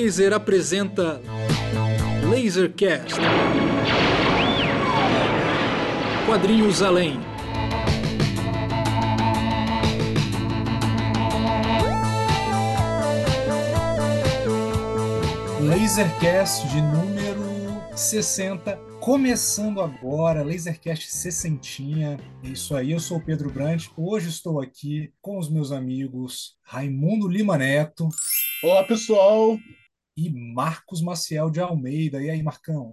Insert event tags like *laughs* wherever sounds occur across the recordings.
Laser apresenta Lasercast. Quadrinhos além. Lasercast de número 60, começando agora, Lasercast 60. É isso aí, eu sou o Pedro Brandt. Hoje estou aqui com os meus amigos Raimundo Lima Neto. Olá, pessoal! E Marcos Maciel de Almeida. E aí, Marcão?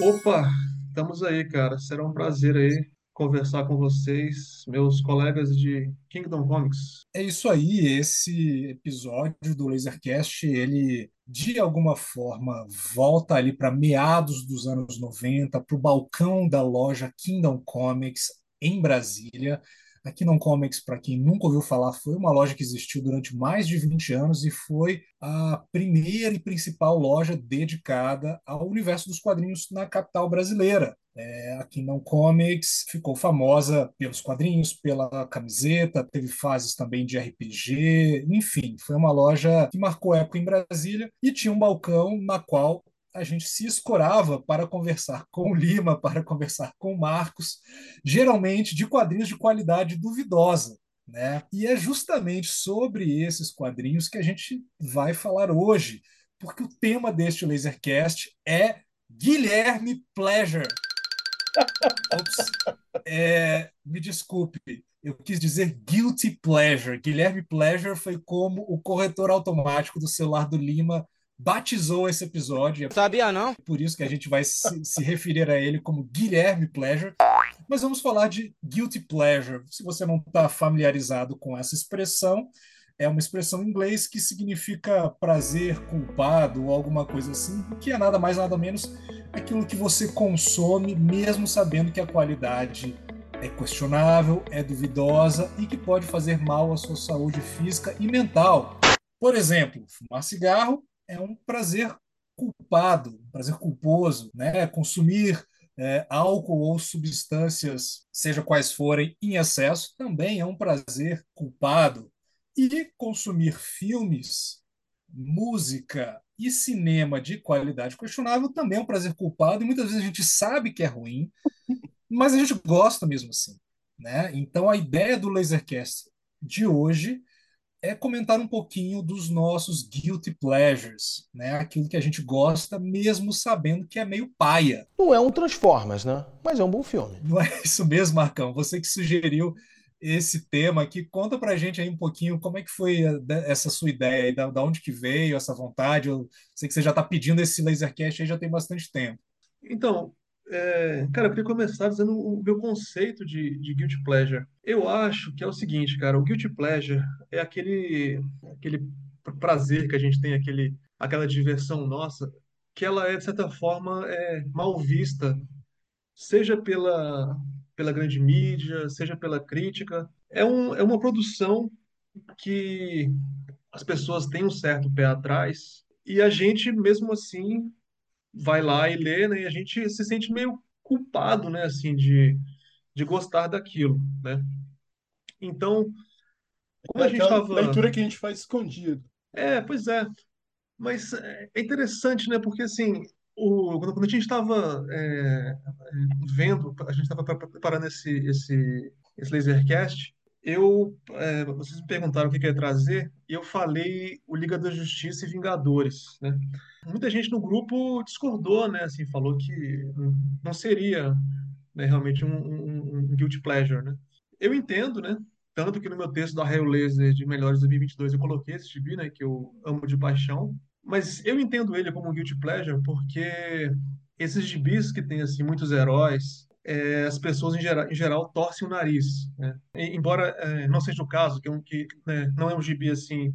Opa, estamos aí, cara. Será um prazer aí conversar com vocês, meus colegas de Kingdom Comics. É isso aí, esse episódio do Lasercast, ele de alguma forma volta ali para meados dos anos 90, para o balcão da loja Kingdom Comics em Brasília. A Kingdom Comics, para quem nunca ouviu falar, foi uma loja que existiu durante mais de 20 anos e foi a primeira e principal loja dedicada ao universo dos quadrinhos na capital brasileira. É, a Kingdom Comics ficou famosa pelos quadrinhos, pela camiseta, teve fases também de RPG, enfim, foi uma loja que marcou época em Brasília e tinha um balcão na qual a gente se escorava para conversar com Lima, para conversar com Marcos, geralmente de quadrinhos de qualidade duvidosa. Né? E é justamente sobre esses quadrinhos que a gente vai falar hoje, porque o tema deste Lasercast é Guilherme Pleasure. Ops, é, me desculpe, eu quis dizer guilty pleasure. Guilherme Pleasure foi como o corretor automático do celular do Lima batizou esse episódio. Sabia não? Por isso que a gente vai se, se, referir a ele como Guilherme Pleasure. Mas vamos falar de guilty pleasure. Se você não está familiarizado com essa expressão, é uma expressão em inglês que significa prazer culpado ou alguma coisa assim, que é nada mais nada menos aquilo que você consome mesmo sabendo que a qualidade é questionável, é duvidosa e que pode fazer mal à sua saúde física e mental. Por exemplo, fumar cigarro é um prazer culpado, um prazer culposo, né? Consumir é, álcool ou substâncias, seja quais forem, em excesso, também é um prazer culpado. E consumir filmes, música e cinema de qualidade questionável também é um prazer culpado, e muitas vezes a gente sabe que é ruim, mas a gente gosta mesmo assim. Né? Então a ideia do Lasercast de hoje é comentar um pouquinho dos nossos guilty pleasures, né? Aquilo que a gente gosta, mesmo sabendo que é meio paia. Não é um Transformers, né? Mas é um bom filme. Não é isso mesmo, Marcão? Você que sugeriu esse tema aqui, conta pra gente aí um pouquinho como é que foi essa sua ideia, da, da onde que veio essa vontade. Eu sei que você já está pedindo esse Lasercast aí já tem bastante tempo. Então, é, cara, eu queria começar dizendo o meu conceito de, de guilty pleasure. Eu acho que é o seguinte, cara, o guilty pleasure é aquele, aquele prazer que a gente tem, aquele, aquela diversão nossa, que ela é, de certa forma, é, mal vista, seja pela, pela grande mídia, seja pela crítica. É, um, é uma produção que as pessoas têm um certo pé atrás e a gente, mesmo assim, vai lá e lê, né? E a gente se sente meio culpado, né? Assim, de, de gostar daquilo, né? Então, como é a gente estava... leitura que a gente faz escondido. É, pois é. Mas é interessante, né? Porque, assim, o, quando a gente estava é, vendo, a gente estava preparando esse, esse, esse Lasercast, eu, é, vocês me perguntaram o que quer trazer, e eu falei o Liga da Justiça e Vingadores, né? Muita gente no grupo discordou, né? Assim, falou que não seria né, realmente um, um, um guilty pleasure, né? Eu entendo, né? Tanto que no meu texto do Arraio Laser de Melhores 2022 eu coloquei esse gibi, né? Que eu amo de paixão. Mas eu entendo ele como um guilty pleasure porque esses gibis que tem, assim, muitos heróis, é, as pessoas em geral, em geral, torcem o nariz. Né? E, embora é, não seja o caso, que, um, que né, não é um gibi assim,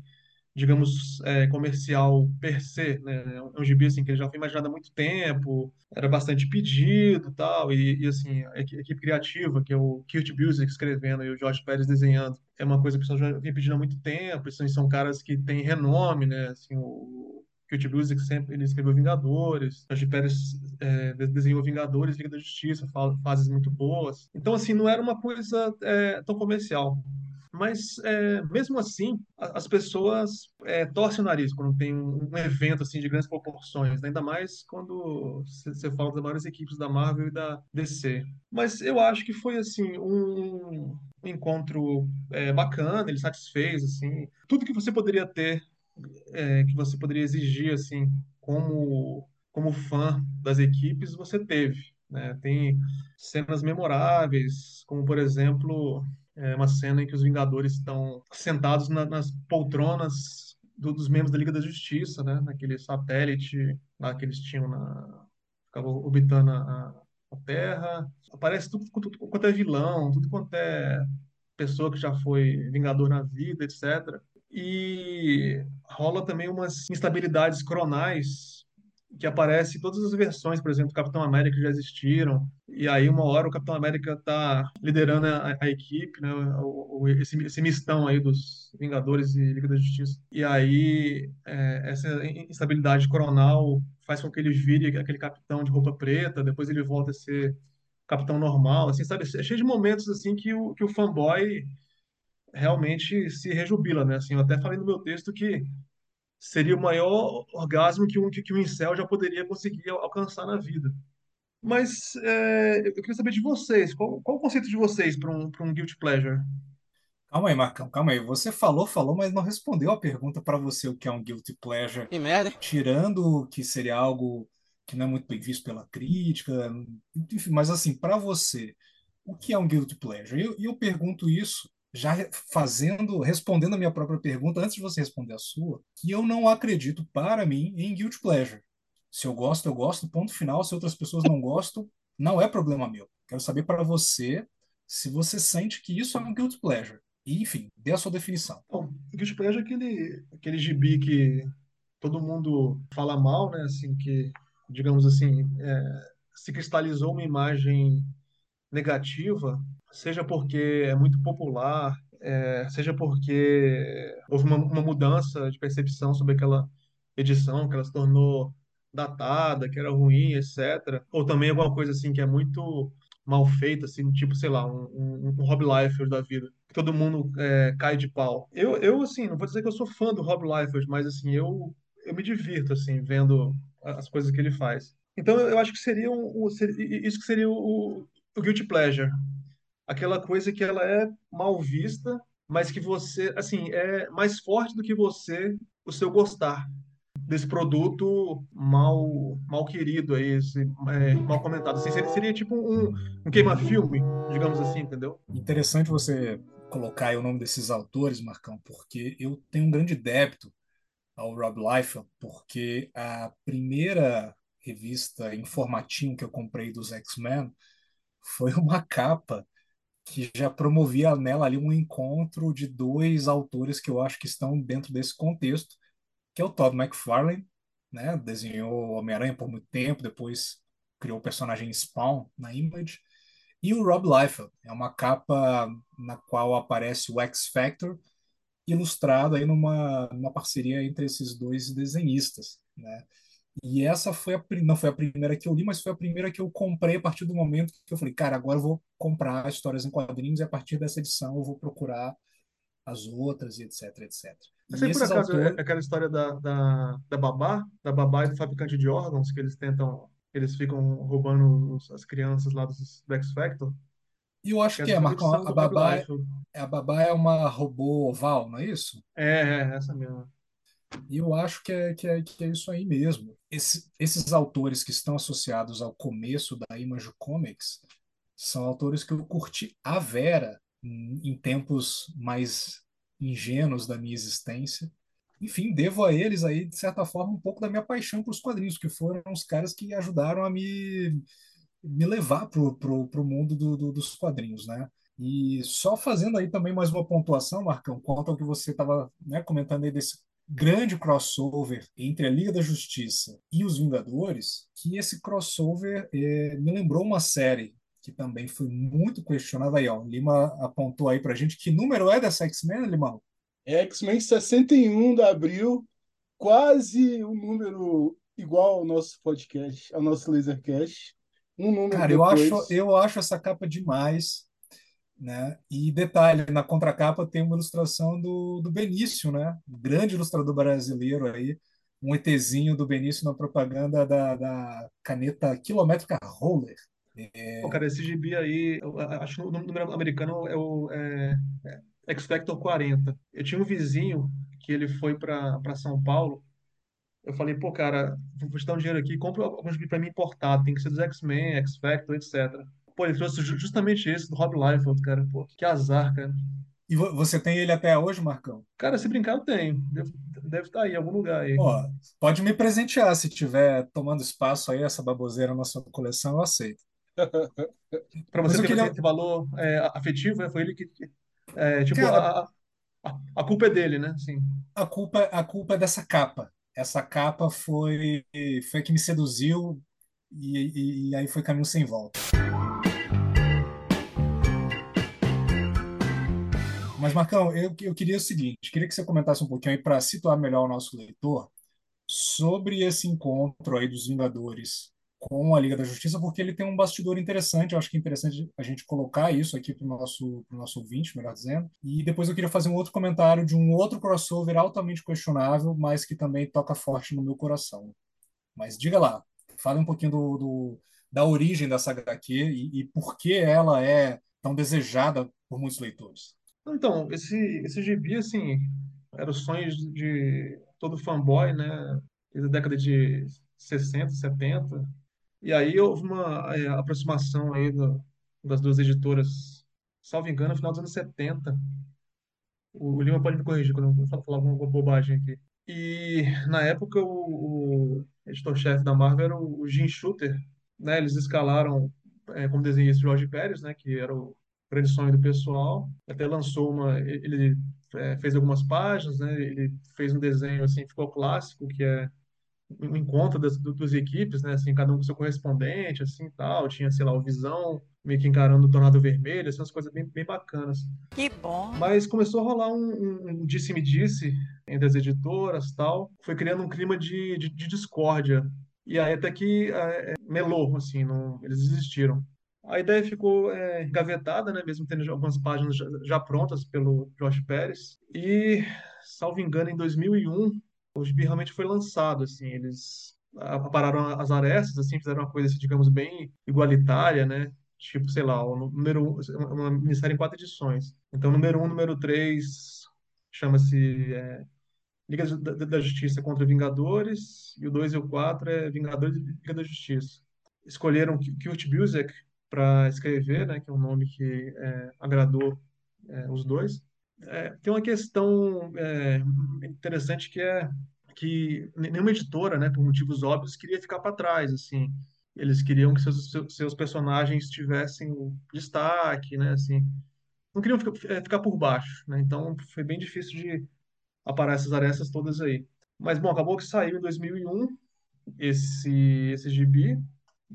digamos, é, comercial per se, né? É um gibi assim, que já foi imaginado há muito tempo, era bastante pedido tal, e, e assim, a equipe criativa, que é o Kurt Busiek escrevendo e o Jorge Pérez desenhando, é uma coisa que o pessoal já vem pedindo há muito tempo, são, são caras que têm renome, né? Assim, o, Kurt Busiek sempre ele escreveu Vingadores, Jorge Pérez é, desenhou Vingadores, Liga da Justiça, fases muito boas. Então, assim, não era uma coisa é, tão comercial. mas é, mesmo assim, as pessoas é, torcem o nariz quando tem um, um evento assim de grandes proporções, né? ainda mais quando você fala das maiores equipes da Marvel e da DC. Mas eu acho que foi assim um encontro é, bacana, ele satisfez assim tudo que você poderia ter, é, que você poderia exigir assim como como fã das equipes, você teve. Né? Tem cenas memoráveis, como por exemplo é uma cena em que os Vingadores estão sentados na, nas poltronas do, dos membros da Liga da Justiça, né? Naquele satélite lá que eles tinham na... Ficava orbitando a, a Terra. Aparece tudo, tudo quanto é vilão, tudo quanto é pessoa que já foi Vingador na vida, etc. E rola também umas instabilidades cronais que aparece em todas as versões, por exemplo, Capitão América que já existiram. E aí, uma hora, o Capitão América está liderando a, a, equipe, né? O, o, esse, esse mistão aí dos Vingadores e Liga da Justiça. E aí, é, essa instabilidade coronal faz com que ele vire aquele capitão de roupa preta, depois ele volta a ser capitão normal, assim, sabe? É cheio de momentos, assim, que o, que o fanboy realmente se rejubila, né? Assim, eu até falei no meu texto que seria o maior orgasmo que um, que um incel já poderia conseguir alcançar na vida. Mas é, eu queria saber de vocês, qual, qual o conceito de vocês para um, um guilty pleasure? Calma aí, Marcão, calma aí. Você falou, falou, mas não respondeu a pergunta para você o que é um guilty pleasure. Que merda. Tirando que seria algo que não é muito bem visto pela crítica, enfim, mas assim, para você, o que é um guilty pleasure? E eu, eu pergunto isso já fazendo, respondendo a minha própria pergunta, antes de você responder a sua, que eu não acredito, para mim, em guilt pleasure. Se eu gosto, eu gosto, ponto final. Se outras pessoas não gostam, não é problema meu. Quero saber para você se você sente que isso é um guilt pleasure. E, enfim, dê a sua definição. Bom, guilt pleasure é aquele, aquele gibi que todo mundo fala mal, né? Assim, que, digamos assim, é, se cristalizou uma imagem negativa seja porque é muito popular, é, seja porque houve uma, uma, mudança de percepção sobre aquela edição, que ela se tornou datada, que era ruim, etc. Ou também alguma coisa assim que é muito mal feita, assim, tipo, sei lá, um, um, um Rob Liefeld da vida, que todo mundo é, cai de pau. Eu, eu, assim, não vou dizer que eu sou fã do Rob Liefeld, mas, assim, eu, eu me divirto, assim, vendo as coisas que ele faz. Então, eu acho que seria, um, um isso que seria o, o Guilty Pleasure, aquela coisa que ela é mal vista, mas que você, assim, é mais forte do que você, o seu gostar desse produto mal mal querido aí, esse, é, mal comentado. Assim, seria, seria tipo um, um queima-filme, digamos assim, entendeu? Interessante você colocar aí o nome desses autores, Marcão, porque eu tenho um grande débito ao Rob Liefeld, porque a primeira revista em formatinho que eu comprei dos X-Men foi uma *laughs* capa que já promovia nela ali um encontro de dois autores que eu acho que estão dentro desse contexto, que é o Todd McFarlane, né? Desenhou Homem-Aranha por muito tempo, depois criou o personagem Spawn na Image, e o Rob Liefeld. É uma capa na qual aparece o X Factor, ilustrado aí numa, numa parceria entre esses dois desenhistas, né? E essa foi a, não foi a primeira que eu li, mas foi a primeira que eu comprei a partir do momento que eu falei, cara, agora eu vou comprar histórias em quadrinhos e a partir dessa edição eu vou procurar as outras e etc, etc. Essa aí, por acaso, autores... é aquela história da, da, da babá, da babá e do fabricante de órgãos, que eles tentam, eles ficam roubando os, as crianças lá dos, do X Factor? E eu acho que, que é, Marcão, a babá, é, a babá é uma robô oval, não é isso? É, é essa mesmo. E eu acho que é, que é, que é isso aí mesmo. Esse, esses autores que estão associados ao começo da Image Comics são autores que eu curti a vera em, em tempos mais ingênuos da minha existência. Enfim, devo a eles aí, de certa forma, um pouco da minha paixão por os quadrinhos, que foram os caras que ajudaram a me, me levar para o mundo do, do, dos quadrinhos, né? E só fazendo aí também mais uma pontuação, Marcão, quanto ao que você estava né, comentando aí desse grande crossover entre a Liga da Justiça e os Vingadores, que esse crossover é, me lembrou uma série que também foi muito questionada aí, ó. Lima apontou aí pra gente que número é dessa X-Men, Limão? É X-Men 61 de abril, quase um número igual ao nosso podcast, ao nosso Lasercast. Um número Cara, depois. eu acho, eu acho essa capa demais. Né? E detalhe, na contracapa tem uma ilustração do, do Benício, né? Um grande ilustrador brasileiro aí, um ETzinho do Benício na propaganda da, da caneta quilométrica Roller. Pô, cara, esse gibi aí, acho que o número americano é o é, é X Factor 40. Eu tinha um vizinho que ele foi para São Paulo. Eu falei, pô, cara, vou te um dinheiro aqui, compra alguns gibi para mim importado, tem que ser dos X-Men, X Factor, etc. Pô, ele trouxe ju- justamente esse do Rob Liefeld, cara. Pô, que azar, cara. E vo- você tem ele até hoje, Marcão? Cara, se brincar, eu tenho. Deve, deve estar aí, em algum lugar aí. Ó, pode me presentear se tiver tomando espaço aí essa baboseira na sua coleção, eu aceito. *laughs* Para você ter queria, esse valor é, afetivo, é, foi ele que. É, tipo, cara, a, a, a culpa é dele, né? Assim. a culpa, a culpa é dessa capa. Essa capa foi, foi a que me seduziu e, e, e aí foi caminho sem volta. Mas, Marcão, eu, eu queria o seguinte, queria que você comentasse um pouquinho aí para situar melhor o nosso leitor sobre esse encontro aí dos Vingadores com a Liga da Justiça, porque ele tem um bastidor interessante, eu acho que é interessante a gente colocar isso aqui para o nosso, nosso ouvinte, melhor dizendo. E depois eu queria fazer um outro comentário de um outro crossover altamente questionável, mas que também toca forte no meu coração. Mas diga lá, fala um pouquinho do, do da origem dessa HQ e, e por que ela é tão desejada por muitos leitores. Então, esse, esse gibi, assim, era o sonho de todo fanboy, né? Desde a década de 60, 70. E aí houve uma é, aproximação aí do- das duas editoras, salvo engano, no final dos anos 70. O, o Lima pode me corrigir quando eu falar alguma bobagem aqui. E na época o, o editor-chefe da Marvel era o, o Jim Shooter, né? Eles escalaram é, como desenhista Jorge Pérez, né? Que era o grande sonho do pessoal. Até lançou uma, ele é, fez algumas páginas, né? Ele fez um desenho assim, ficou clássico, que é um encontro das du- duas equipes, né? Assim, cada um com seu correspondente, assim, tal. Tinha, sei lá, o Visão meio que encarando o Tornado Vermelho, essas coisas bem, bem bacanas. Que bom. Mas começou a rolar um, um, um disse-me-disse entre as editoras, tal. Foi criando um clima de, de, de discórdia. E aí até que é, melou, assim, não, eles desistiram. A ideia ficou é, engavetada, né? Mesmo tendo algumas páginas já, já prontas pelo Jorge Pérez. E, salvo engano, em 2001, o gibi realmente foi lançado, assim, eles apararam as arestas, assim, fizeram uma coisa, assim, digamos, bem igualitária, né? Tipo, sei lá, o número um, uma minissérie em quatro edições. Então, número um, número três, chama-se é, Liga da, da Justiça contra Vingadores, e o dois e o quatro é Vingadores e Liga da Justiça. Escolheram Kurt Busiek para escrever, né, que é um nome que é, agradou é, os dois. É, tem uma questão é, interessante que é que nenhuma editora, né, por motivos óbvios, queria ficar para trás, assim. Eles queriam que seus, seus personagens tivessem destaque, né, assim. Não queriam ficar, ficar por baixo, né? Então foi bem difícil de aparar essas arestas todas aí. Mas bom, acabou que saiu em 2001 esse esse gibi.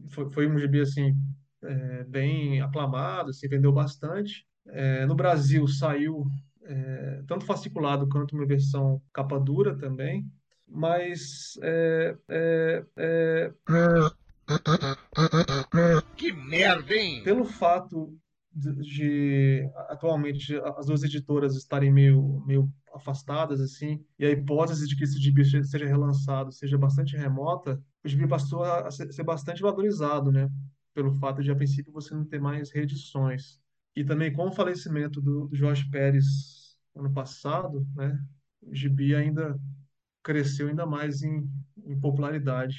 Foi, foi um gibi assim é, bem aclamado, assim, vendeu bastante. É, no Brasil saiu é, tanto fasciculado quanto uma versão capa dura também. Mas é, é, é, Que merda, hein? pelo fato de, de, atualmente as duas editoras estarem meio, meio afastadas assim e a hipótese de que esse gibi seja relançado seja bastante remota, o gibi passou a ser bastante valorizado, né? Pelo fato de a princípio você não ter mais reedições e também com o falecimento do, Jorge Pérez ano passado, né? O gibi ainda cresceu ainda mais em, em popularidade.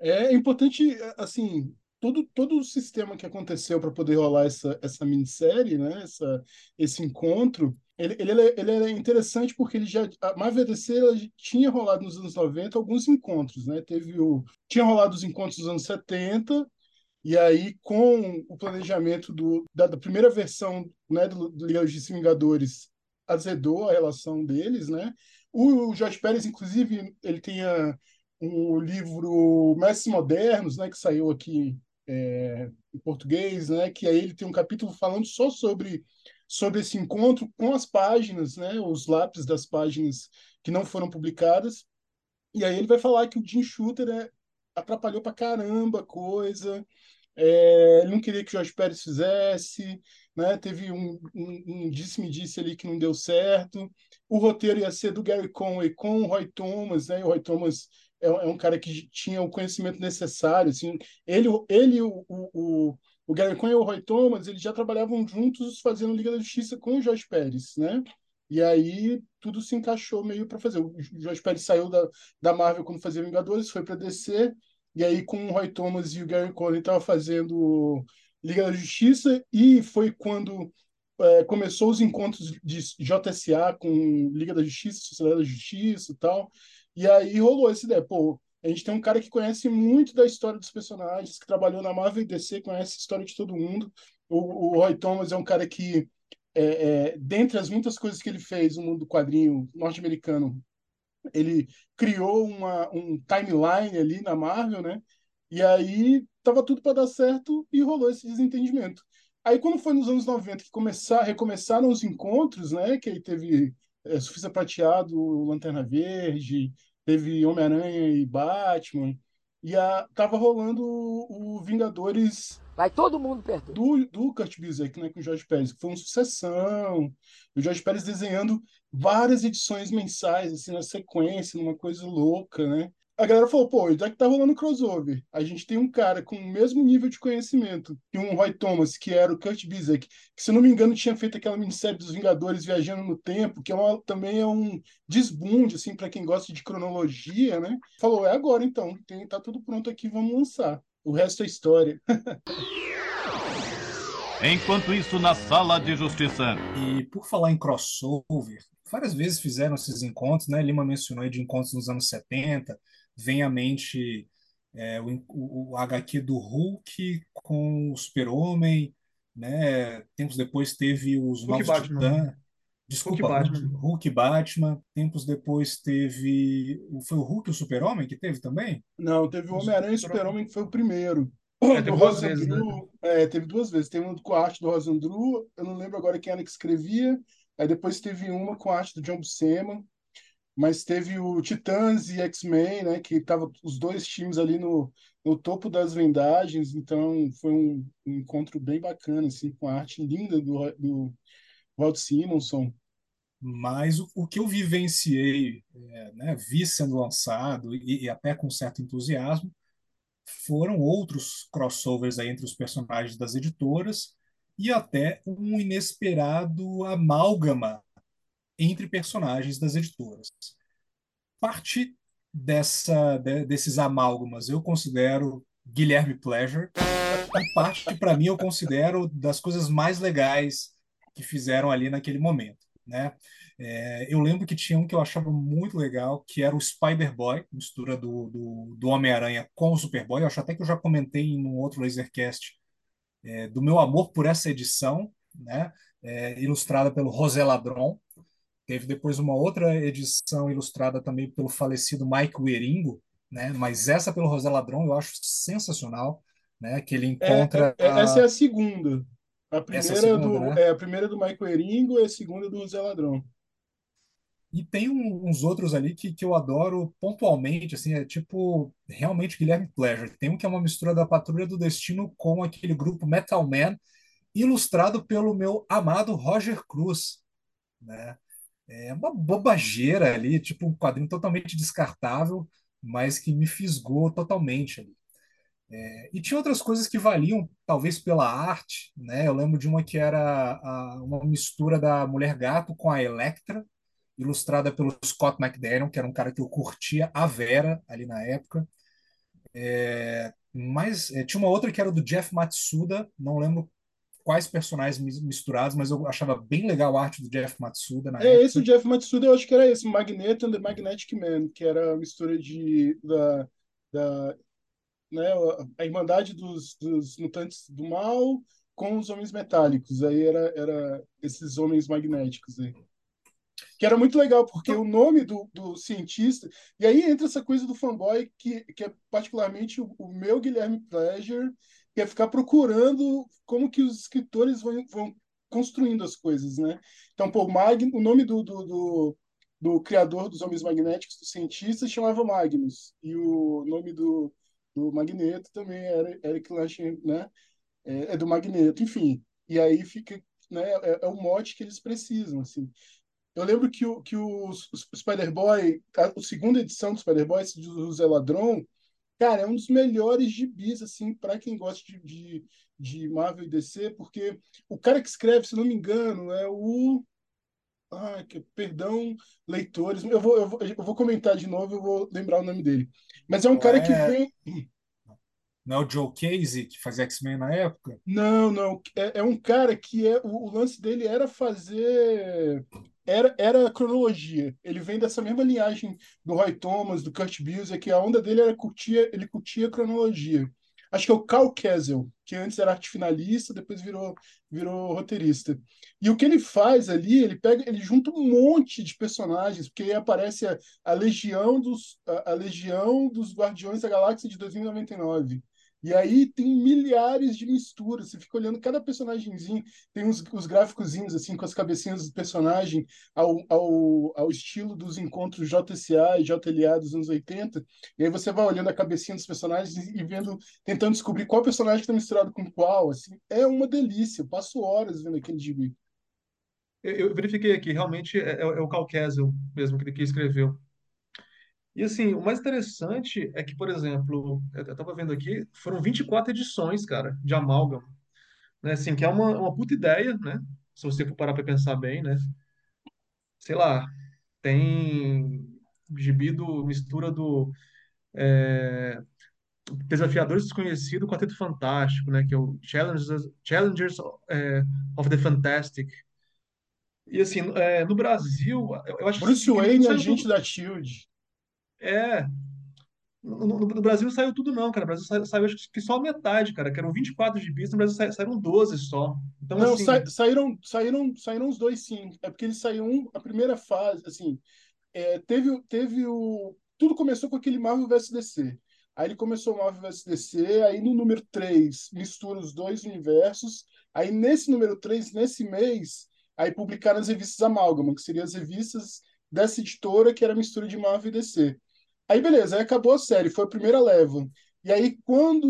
É importante, assim, todo, todo o sistema que aconteceu para poder rolar essa, essa minissérie, né, essa, esse encontro, ele, ele, é- ele é interessante porque ele já, a Marvel DC tinha rolado nos anos 90 alguns encontros, né? Teve o, tinha rolado os encontros nos anos 70, e aí com o planejamento do, da, da primeira versão, né, do, do Liga e Vingadores, azedou a relação deles, né? O Jorge Pérez, inclusive, ele tinha o livro Mestres Modernos, né, que saiu aqui é, em português, né, que aí ele tem um capítulo falando só sobre sobre esse encontro com as páginas, né, os lápis das páginas que não foram publicadas. E aí ele vai falar que o Jim Shooter é, atrapalhou pra caramba a coisa, é, não queria que o Jorge Pérez fizesse, né? Teve um, um, um disse-me-disse ali que não deu certo. O roteiro ia ser do Gary Conway com o Roy Thomas, né? E o Roy Thomas é, é um cara que tinha o conhecimento necessário, assim. Ele, ele o, o, o Gary Conway e o Roy Thomas, eles já trabalhavam juntos fazendo Liga da Justiça com o Jorge Pérez, né? E aí tudo se encaixou meio para fazer. O Jorge Pérez saiu da, da Marvel quando fazia Vingadores, foi para DC, e aí com o Roy Thomas e o Gary Conley estava fazendo Liga da Justiça, e foi quando é, começou os encontros de JSA com Liga da Justiça, Sociedade da Justiça e tal, e aí rolou essa ideia, pô, a gente tem um cara que conhece muito da história dos personagens, que trabalhou na Marvel e DC, conhece a história de todo mundo. O, o Roy Thomas é um cara que é, é, dentre as muitas coisas que ele fez no mundo do quadrinho norte-americano, ele criou uma, um timeline ali na Marvel, né? E aí tava tudo para dar certo e rolou esse desentendimento. Aí quando foi nos anos 90 que começar, recomeçaram os encontros, né? Que aí teve é, Surfista Prateado, Lanterna Verde, teve Homem-Aranha e Batman, e a, tava rolando o, o Vingadores Vai todo mundo perto. Do, do Kurt Busiek, né, com o Jorge Pérez, que foi uma sucessão. O Jorge Pérez desenhando várias edições mensais, assim, na sequência, numa coisa louca, né? A galera falou, pô, já que tá rolando crossover, a gente tem um cara com o mesmo nível de conhecimento que um Roy Thomas, que era o Kurt Busiek, que, se não me engano, tinha feito aquela minissérie dos Vingadores Viajando no Tempo, que é uma, também é um desbunde, assim, para quem gosta de cronologia, né? Falou, é agora então, tem, tá tudo pronto aqui, vamos lançar. O resto é história. *laughs* Enquanto isso, na sala de justiça. E por falar em crossover, várias vezes fizeram esses encontros, né? Lima mencionou aí de encontros nos anos 70, vem à mente é, o, o, o, HQ do Hulk com o Super-Homem, né? Tempos depois teve os Hulk Novos Batman. Titãs. Desculpa, Hulk Batman. Hulk Batman. Tempos depois teve. Foi o Hulk e o Super-Homem que teve também? Não, teve o Homem-Aranha e Super-Homem, que foi o primeiro. É, teve duas vezes, né? É, teve duas vezes. Tem um com a arte do Rosandru, eu não lembro agora quem era que escrevia. Aí depois teve uma com a arte do John Buscema. Mas teve o Titãs e X-Men, né? Que tava os dois times ali no, no topo das vendagens. Então foi um, um encontro bem bacana, assim, com a arte linda do, do Walt Simonson. Mas o, o que eu vivenciei, é, né, vi sendo lançado e, e até com certo entusiasmo, foram outros crossovers aí entre os personagens das editoras e até um inesperado amálgama entre personagens das editoras. Parte dessa, de, desses amálgamas eu considero Guilherme Pleasure, e parte, para mim, eu considero das coisas mais legais que fizeram ali naquele momento. Né? É, eu lembro que tinha um que eu achava muito legal, que era o Spider-Boy, mistura do, do, do Homem-Aranha com o Superboy. Eu acho até que eu já comentei em um outro Lasercast é, do meu amor por essa edição, né? É, ilustrada pelo José Ladron. Teve depois uma outra edição ilustrada também pelo falecido Mike Wieringo, né? mas essa pelo José Ladron eu acho sensacional, né? que ele É, encontra... é, é, essa é a segunda. A Essa é a primeira segunda, do, né? é a primeira do Michael Eringo e a segunda do Zé Ladrão. E tem um- uns outros ali que, que eu adoro pontualmente, assim, é tipo realmente Guilherme Pleasure. Tem um que é uma mistura da Patrulha do Destino com aquele grupo Metal Man, ilustrado pelo meu amado Roger Cruz, né? É uma bobageira ali, tipo um quadrinho totalmente descartável, mas que me fisgou totalmente ali. É, E tinha outras coisas que valiam, talvez pela arte, né? Eu lembro de uma que era a- uma mistura da Mulher Gato com a Electra, ilustrada pelo Scott McDaniel, que era um cara que eu curtia a Vera ali na época. É, Mas é, tinha uma outra que era do Jeff Matsuda, não lembro quais personagens mis- misturados, mas eu achava bem legal a arte do Jeff Matsuda na É esse o época. Jeff Matsuda, eu acho que era esse, Magneto and the Magnetic Man, que era a mistura de da, da né, a Irmandade dos, dos Mutantes do Mal com os Homens Metálicos. Aí era, era esses homens magnéticos aí. Que era muito legal, porque o nome do, do cientista. E aí entra essa coisa do fanboy, que, que é particularmente o, o meu Guilherme Pleasure, que é ficar procurando como que os escritores vão, vão construindo as coisas, né? Então, pô, Mag, o nome do, do, do, do criador dos Homens Magnéticos, do cientista, chamava Magnus. E o nome do, do Magneto também, era Eric Larsen, né? É, é do Magneto, enfim. E aí fica, né? É, é o mote que eles precisam, assim. Eu lembro que o, que o Spider-Boy, a, a segunda edição do Spider-Boy, do Zé Ladrão, cara, é um dos melhores gibis, assim, para quem gosta de, de, de Marvel e DC, porque o cara que escreve, se não me engano, é o ah, que, perdão, leitores. Eu vou, eu, vou, eu vou comentar de novo, eu vou lembrar o nome dele. Mas é um cara que é... vem. Não é o Joe Casey, que fazia X-Men na época? Não, não. É, é um cara que é. O, o, lance dele era fazer. Era, era cronologia. Ele vem dessa mesma linhagem do Roy Thomas, do Kurt Busiek, que a onda dele era curtir, ele curtia cronologia acho que é o Cal Kessel, que antes era arte finalista, depois virou, virou roteirista. E o que ele faz ali, ele pega, ele junta um monte de personagens, porque aí aparece a, a Legião dos a, a Legião dos Guardiões da Galáxia de 2099. E aí tem milhares de misturas. Você fica olhando cada personagemzinho, tem os gráficozinhos assim com as cabecinhas do personagem ao, ao, ao estilo dos encontros JSA e JLA dos anos 80. E aí você vai olhando a cabecinha dos personagens e vendo, tentando descobrir qual personagem está misturado com qual. Assim, é uma delícia. Eu passo horas vendo aquele gibi. Eu, eu verifiquei aqui, realmente é, é, é o Kesel mesmo que, que escreveu. E assim, o mais interessante é que, por exemplo, eu estava vendo aqui, foram 24 edições, cara, de Amálgama, né? Assim, que é uma, uma puta ideia, né? Se você for parar para pensar bem, né? Sei lá, tem gibi do, mistura do é, Desafiadores Desconhecido com Quarteto Fantástico, né? Que é o Challengers, Challengers é, of the Fantastic. E assim, é, no Brasil, eu acho Bruce que Wayne, agente da SHIELD. É, no, no, no Brasil saiu tudo não, cara. No Brasil saiu, saiu acho que só metade, cara, que eram 24 gibis, no Brasil sa- saíram 12 só. Então, Não, assim, sa- saíram, saíram, saíram os dois, sim. É porque eles saíram um, a primeira fase, assim, é, teve, o- teve o. Tudo começou com aquele Marvel vs DC. Aí ele começou o Marvel vs DC, aí no número 3 mistura os dois universos. Aí nesse número 3 nesse mês, aí publicaram as revistas Amálgama, que seriam as revistas dessa editora que era mistura de Marvel e DC. Aí beleza, aí acabou a série, foi a primeira leva. E aí, quando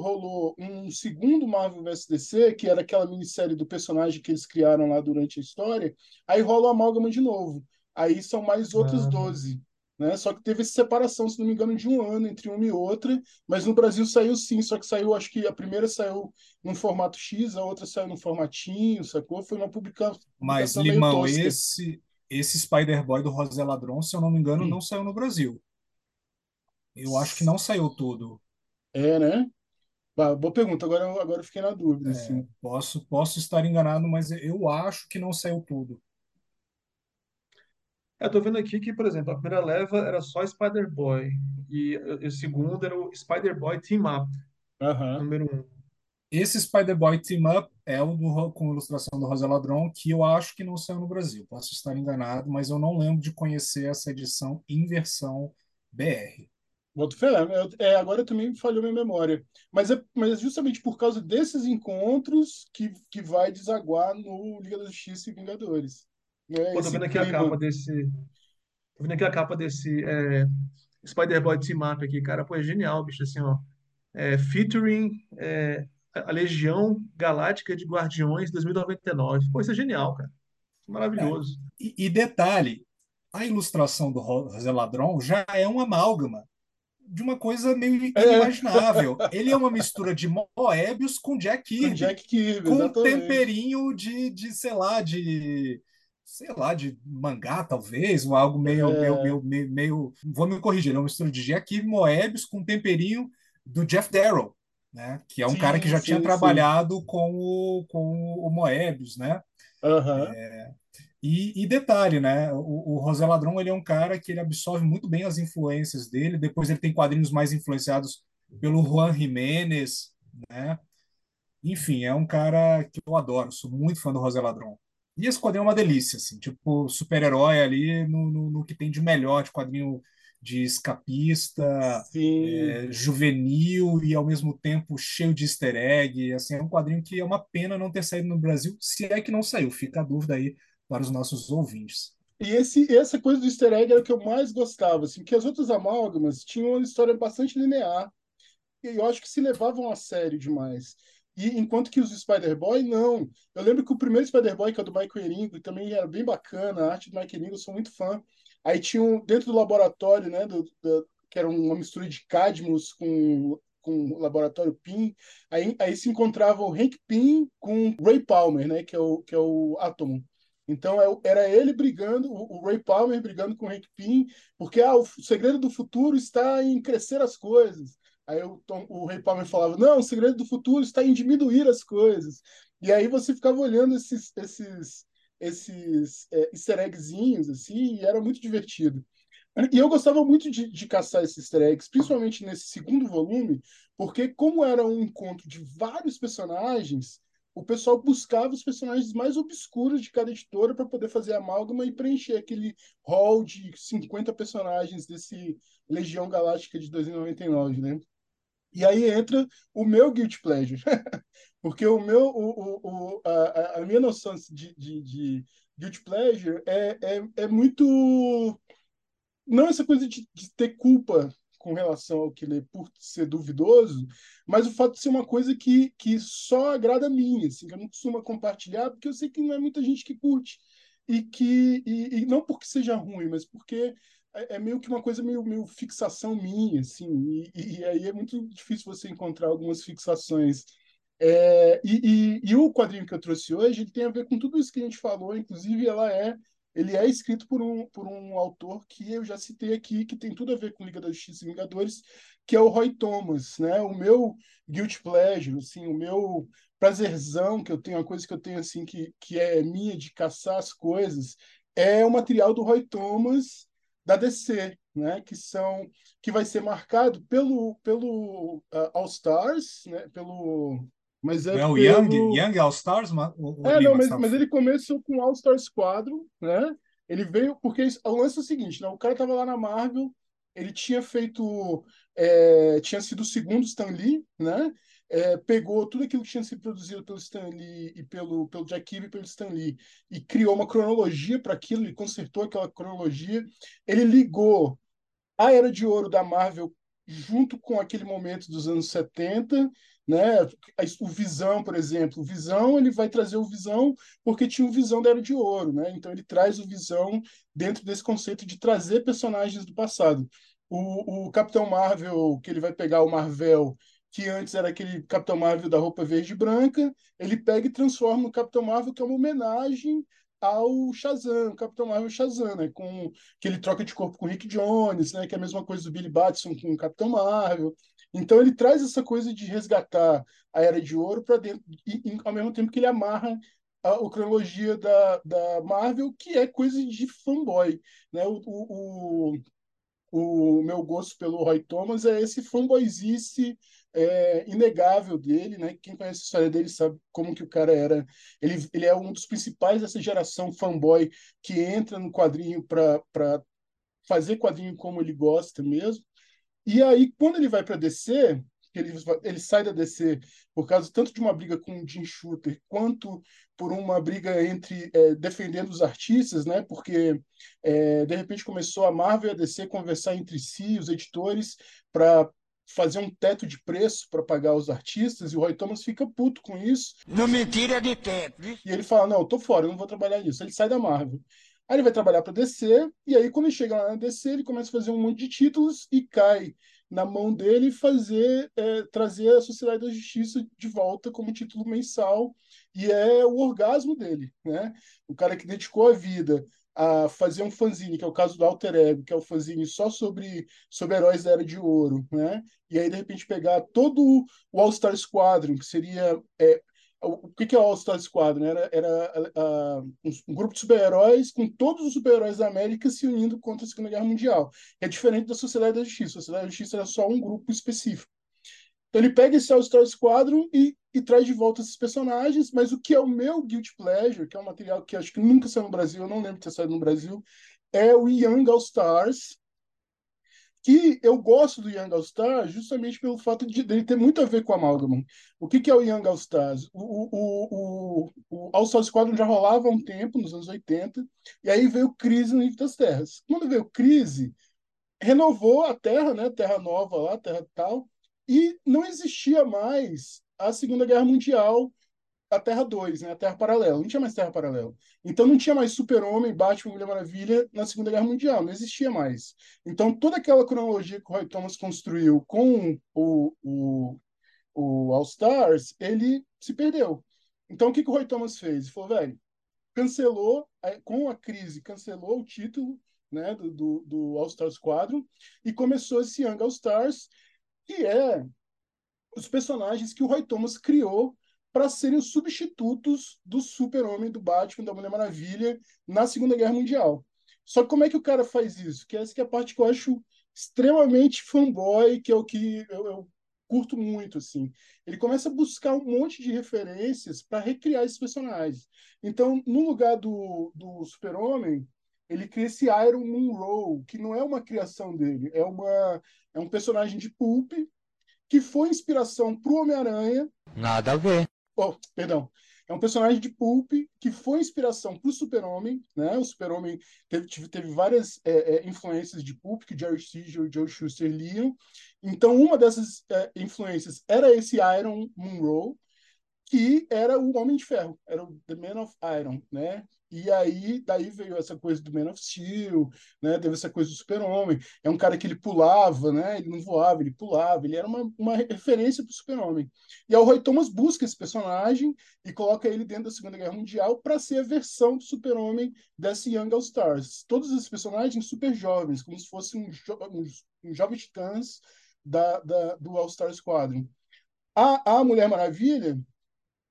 rolou um segundo Marvel vs DC, que era aquela minissérie do personagem que eles criaram lá durante a história, aí rola o amálgama de novo. Aí são mais outros Ah. 12. Né? Só que teve essa separação, se não me engano, de um ano entre uma e outra, mas no Brasil saiu sim, só que saiu, acho que a primeira saiu num formato X, a outra saiu num formatinho, sacou? Foi uma publica- Mas, publicação meio Limão, esse, esse Spider-Boy do José Ladrão, se eu não me engano, Hum. não saiu no Brasil. Eu acho que não saiu tudo. É, né? Bah, boa pergunta, agora, eu- agora eu fiquei na dúvida, É, assim. posso, posso estar enganado, mas eu acho que não saiu tudo. eu tô vendo aqui que, por exemplo, a primeira leva era só Spider-Boy e o o segundo era o Spider-Boy Team Up, Aham. número um. Esse Spider-Boy Team Up é o do, Ro- com ilustração do José Ladrão, que eu acho que não saiu no Brasil. Posso estar enganado, mas eu não lembro de conhecer essa edição em versão BR. Boto fé, é, é, agora também falhou minha memória. Mas é, mas é justamente por causa desses encontros que, que vai desaguar no Liga da Justiça e Vingadores. Né? Pô, tô vendo aqui a clima. capa desse. Tô vendo aqui a capa desse é, Spider-Boy Team Up aqui, cara. Pô, é genial, bicho, assim, ó. É, featuring é, a Legião Galáctica de Guardiões 2099. Pô, isso é genial, cara. É, Maravilhoso. e, e detalhe, a ilustração do José Ladrão já é um amálgama de uma coisa meio É, inimaginável. Ele é uma mistura de Moebius com Jack com Kirby. Jack Kirby, com um exatamente. temperinho de, de, sei lá, de sei lá, de mangá, talvez, ou algo meio, meio, É, meio, meio, meio- vou me corrigir, é uma mistura de Jack Kirby Moebius com um temperinho do Jeff Darrow, né? Que é um cara que sim, já tinha sim, sim. trabalhado com o, com o Moebius, né? Aham. E, e detalhe, né? O, o José Ladrão ele é um cara que ele absorve muito bem as influências dele. Depois ele tem quadrinhos mais influenciados pelo Juan Jiménez, né? Enfim, é um cara que eu adoro, sou muito fã do José Ladrão. E esse quadrinho é uma delícia, assim, tipo super-herói ali no, no, no que tem de melhor, de quadrinho de escapista, é, juvenil e ao mesmo tempo cheio de easter egg. Assim, é um quadrinho que é uma pena não ter saído no Brasil, se é que não saiu. Fica a dúvida aí para os nossos ouvintes. E esse, essa coisa do easter egg era o que eu mais gostava, assim, porque as outras amálgamas tinham uma história bastante linear. eu acho que se levavam a sério demais. E enquanto que os Spider-Boy, não. Eu lembro que o primeiro Spider-Boy, que é o do Michael Eringo, também era bem bacana, a arte do Michael Eringo, eu sou muito fã. Aí tinha um, dentro do laboratório, né, do, do, que era uma mistura de Cadmus com com o laboratório PIN, aí, aí se encontrava o Hank Pym com Ray Palmer, né, que é o, que é o Atom. Então é era ele brigando, o Ray Palmer brigando com o Hank Pym, porque ah, o segredo do futuro está em crescer as coisas. Aí o, Tom, o Ray Palmer falava, não, o segredo do futuro está em diminuir as coisas. E aí você ficava olhando esses, esses, esses é, easter eggzinhos, assim, e era muito divertido. E eu gostava muito de, de caçar esses easter eggs, principalmente nesse segundo volume, porque como era um encontro de vários personagens, o pessoal buscava os personagens mais obscuros de cada editora para poder fazer amálgama e preencher aquele hall de 50 personagens desse Legião Galáctica de 2099, né? E aí entra o meu guilty pleasure, *laughs* porque o meu, o, o, a, a minha noção de, de, de guilty pleasure é, é, é muito não essa coisa de, de, ter culpa com relação ao que lê por ser duvidoso, mas o fato de ser uma coisa que, que só agrada a mim, assim, que eu não costumo compartilhar, porque eu sei que não é muita gente que curte. E que e, e não porque seja ruim, mas porque é, é meio que uma coisa meio, meio fixação minha, assim, e, e aí é muito difícil você encontrar algumas fixações. É, e, e, e, o quadrinho que eu trouxe hoje ele tem a ver com tudo isso que a gente falou, inclusive ela é ele é escrito por um, por um autor que eu já citei aqui, que tem tudo a ver com Liga da Justiça e Vingadores, que é o Roy Thomas, né? O meu guilty pleasure, assim, o meu prazerzão que eu tenho, a coisa que eu tenho assim que, que é minha de caçar as coisas, é o material do Roy Thomas da DC, né? Que são que vai ser marcado pelo pelo uh, All Stars, né? Pelo mas é, é o Young, Young All Stars? O é, não, mas, mas, ele começou com All Star Squadron, né? Ele veio porque o lance é o seguinte, né? O cara tava lá na Marvel, ele tinha feito, é, tinha sido o segundo Stan Lee, né? É, pegou tudo aquilo que tinha sido produzido pelo Stan Lee e pelo, pelo Jack Kirby e pelo Stan Lee e criou uma cronologia para aquilo, ele consertou aquela cronologia, ele ligou a Era de Ouro da Marvel junto com aquele momento dos anos 70 né? O Visão, por exemplo, o Visão ele vai trazer o Visão porque tinha o Visão da Era de Ouro, né? Então ele traz o Visão dentro desse conceito de trazer personagens do passado. O, o Capitão Marvel, que ele vai pegar o Marvel, que antes era aquele Capitão Marvel da roupa verde e branca, ele pega e transforma no Capitão Marvel, que é uma homenagem ao Shazam, o Capitão Marvel Shazam, né? Com que ele troca de corpo com o Rick Jones, né? Que é a mesma coisa do Billy Batson com o Capitão Marvel. Então ele traz essa coisa de resgatar a Era de Ouro para dentro, e, e, ao mesmo tempo que ele amarra a, a cronologia da, da Marvel, que é coisa de fanboy. Né? O, o, o, o meu gosto pelo Roy Thomas é esse fanboyzice é, inegável dele, né? Quem conhece a história dele sabe como que o cara era. Ele, ele é um dos principais dessa geração fanboy que entra no quadrinho para fazer quadrinho como ele gosta mesmo. E aí, quando ele vai para DC, ele, ele sai da DC por causa tanto de uma briga com o Jim Shooter, quanto por uma briga entre é, defendendo os artistas, né? Porque é, de repente começou a Marvel e a DC conversar entre si, os editores, para fazer um teto de preço para pagar os artistas, e o Roy Thomas fica puto com isso. Não mentira de teto. E ele fala: Não, eu tô fora, eu não vou trabalhar nisso. Ele sai da Marvel. Aí ele vai trabalhar para DC, e aí quando ele chega lá na DC, ele começa a fazer um monte de títulos e cai na mão dele fazer é, trazer a Sociedade da Justiça de volta como título mensal e é o orgasmo dele, né? O cara que dedicou a vida a fazer um fanzine, que é o caso do Alter Ego, que é o fanzine só sobre, sobre heróis da Era de Ouro, né? E aí, de repente, pegar todo o All-Star Squadron, que seria é, o que, que é o All-Star Squadron? Era, era uh, um, grupo de super-heróis com todos os super-heróis da América se unindo contra a Segunda Guerra Mundial. É diferente da Sociedade da Justiça. A Sociedade da Justiça era só um grupo específico. Então ele pega esse All-Star Squadron e, e, traz de volta esses personagens, mas o que é o meu Guilty Pleasure, que é um material que acho que nunca saiu no Brasil, eu não lembro de ter saído no Brasil, é o Young All-Stars, que eu gosto do Young All Stars justamente pelo fato de ele ter muito a ver com a Amalgam. O que, que é o Young All Stars? O, o, o, o All Star Squadron já rolava há um tempo, nos anos 80, e aí veio Crise no Livro das Terras. Quando veio Crise, renovou a Terra, né? Terra nova lá, Terra tal, E não existia mais a Segunda Guerra Mundial, a Terra 2, né? a Terra Paralela. Não tinha mais Terra Paralela. Então não tinha mais Super-Homem, Batman, Mulher Maravilha na Segunda Guerra Mundial. Não existia mais. Então toda aquela cronologia que o Roy Thomas construiu com o, o, o All Stars, ele se perdeu. Então o que, que o Roy Thomas fez? Ele falou, velho, cancelou, com a crise, cancelou o título né, do, do, do All Stars Squadron e começou esse Young All Stars, que é os personagens que o Roy Thomas criou para serem os substitutos do Super-Homem, do Batman, da Mulher Maravilha na Segunda Guerra Mundial. Só que como é que o cara faz isso? Que essa que é a parte que eu acho extremamente fanboy, que é o que eu, eu curto muito, assim. Ele começa a buscar um monte de referências para recriar esses personagens. Então, no lugar do, do Super-Homem, ele cria esse Iron Monroe, que não é uma criação dele, é, uma, é um personagem de pulp que foi inspiração para o Homem-Aranha. Nada a ver. Oh, perdão. É um personagem de pulp que foi inspiração para o Super-Homem. Né? O Super-Homem teve, teve várias é, é, influências de pulp que Jerry Siegel e Joe Shuster liam. Então, uma dessas é, influências era esse Iron Monroe, que era o Homem de Ferro, era o The Man of Iron, né? E aí, daí veio essa coisa do Man of Steel, né? Teve essa coisa do Super-Homem. É um cara que ele pulava, né? Ele não voava, ele pulava. Ele era uma, uma referência para o Super-Homem. E aí o Roy Thomas busca esse personagem e coloca ele dentro da Segunda Guerra Mundial para ser a versão do Super-Homem desse Young All Stars. Todos esses personagens super jovens, como se fossem um, jo um, um jovem titãs da, da, do All Star Squadron. A, a Mulher Maravilha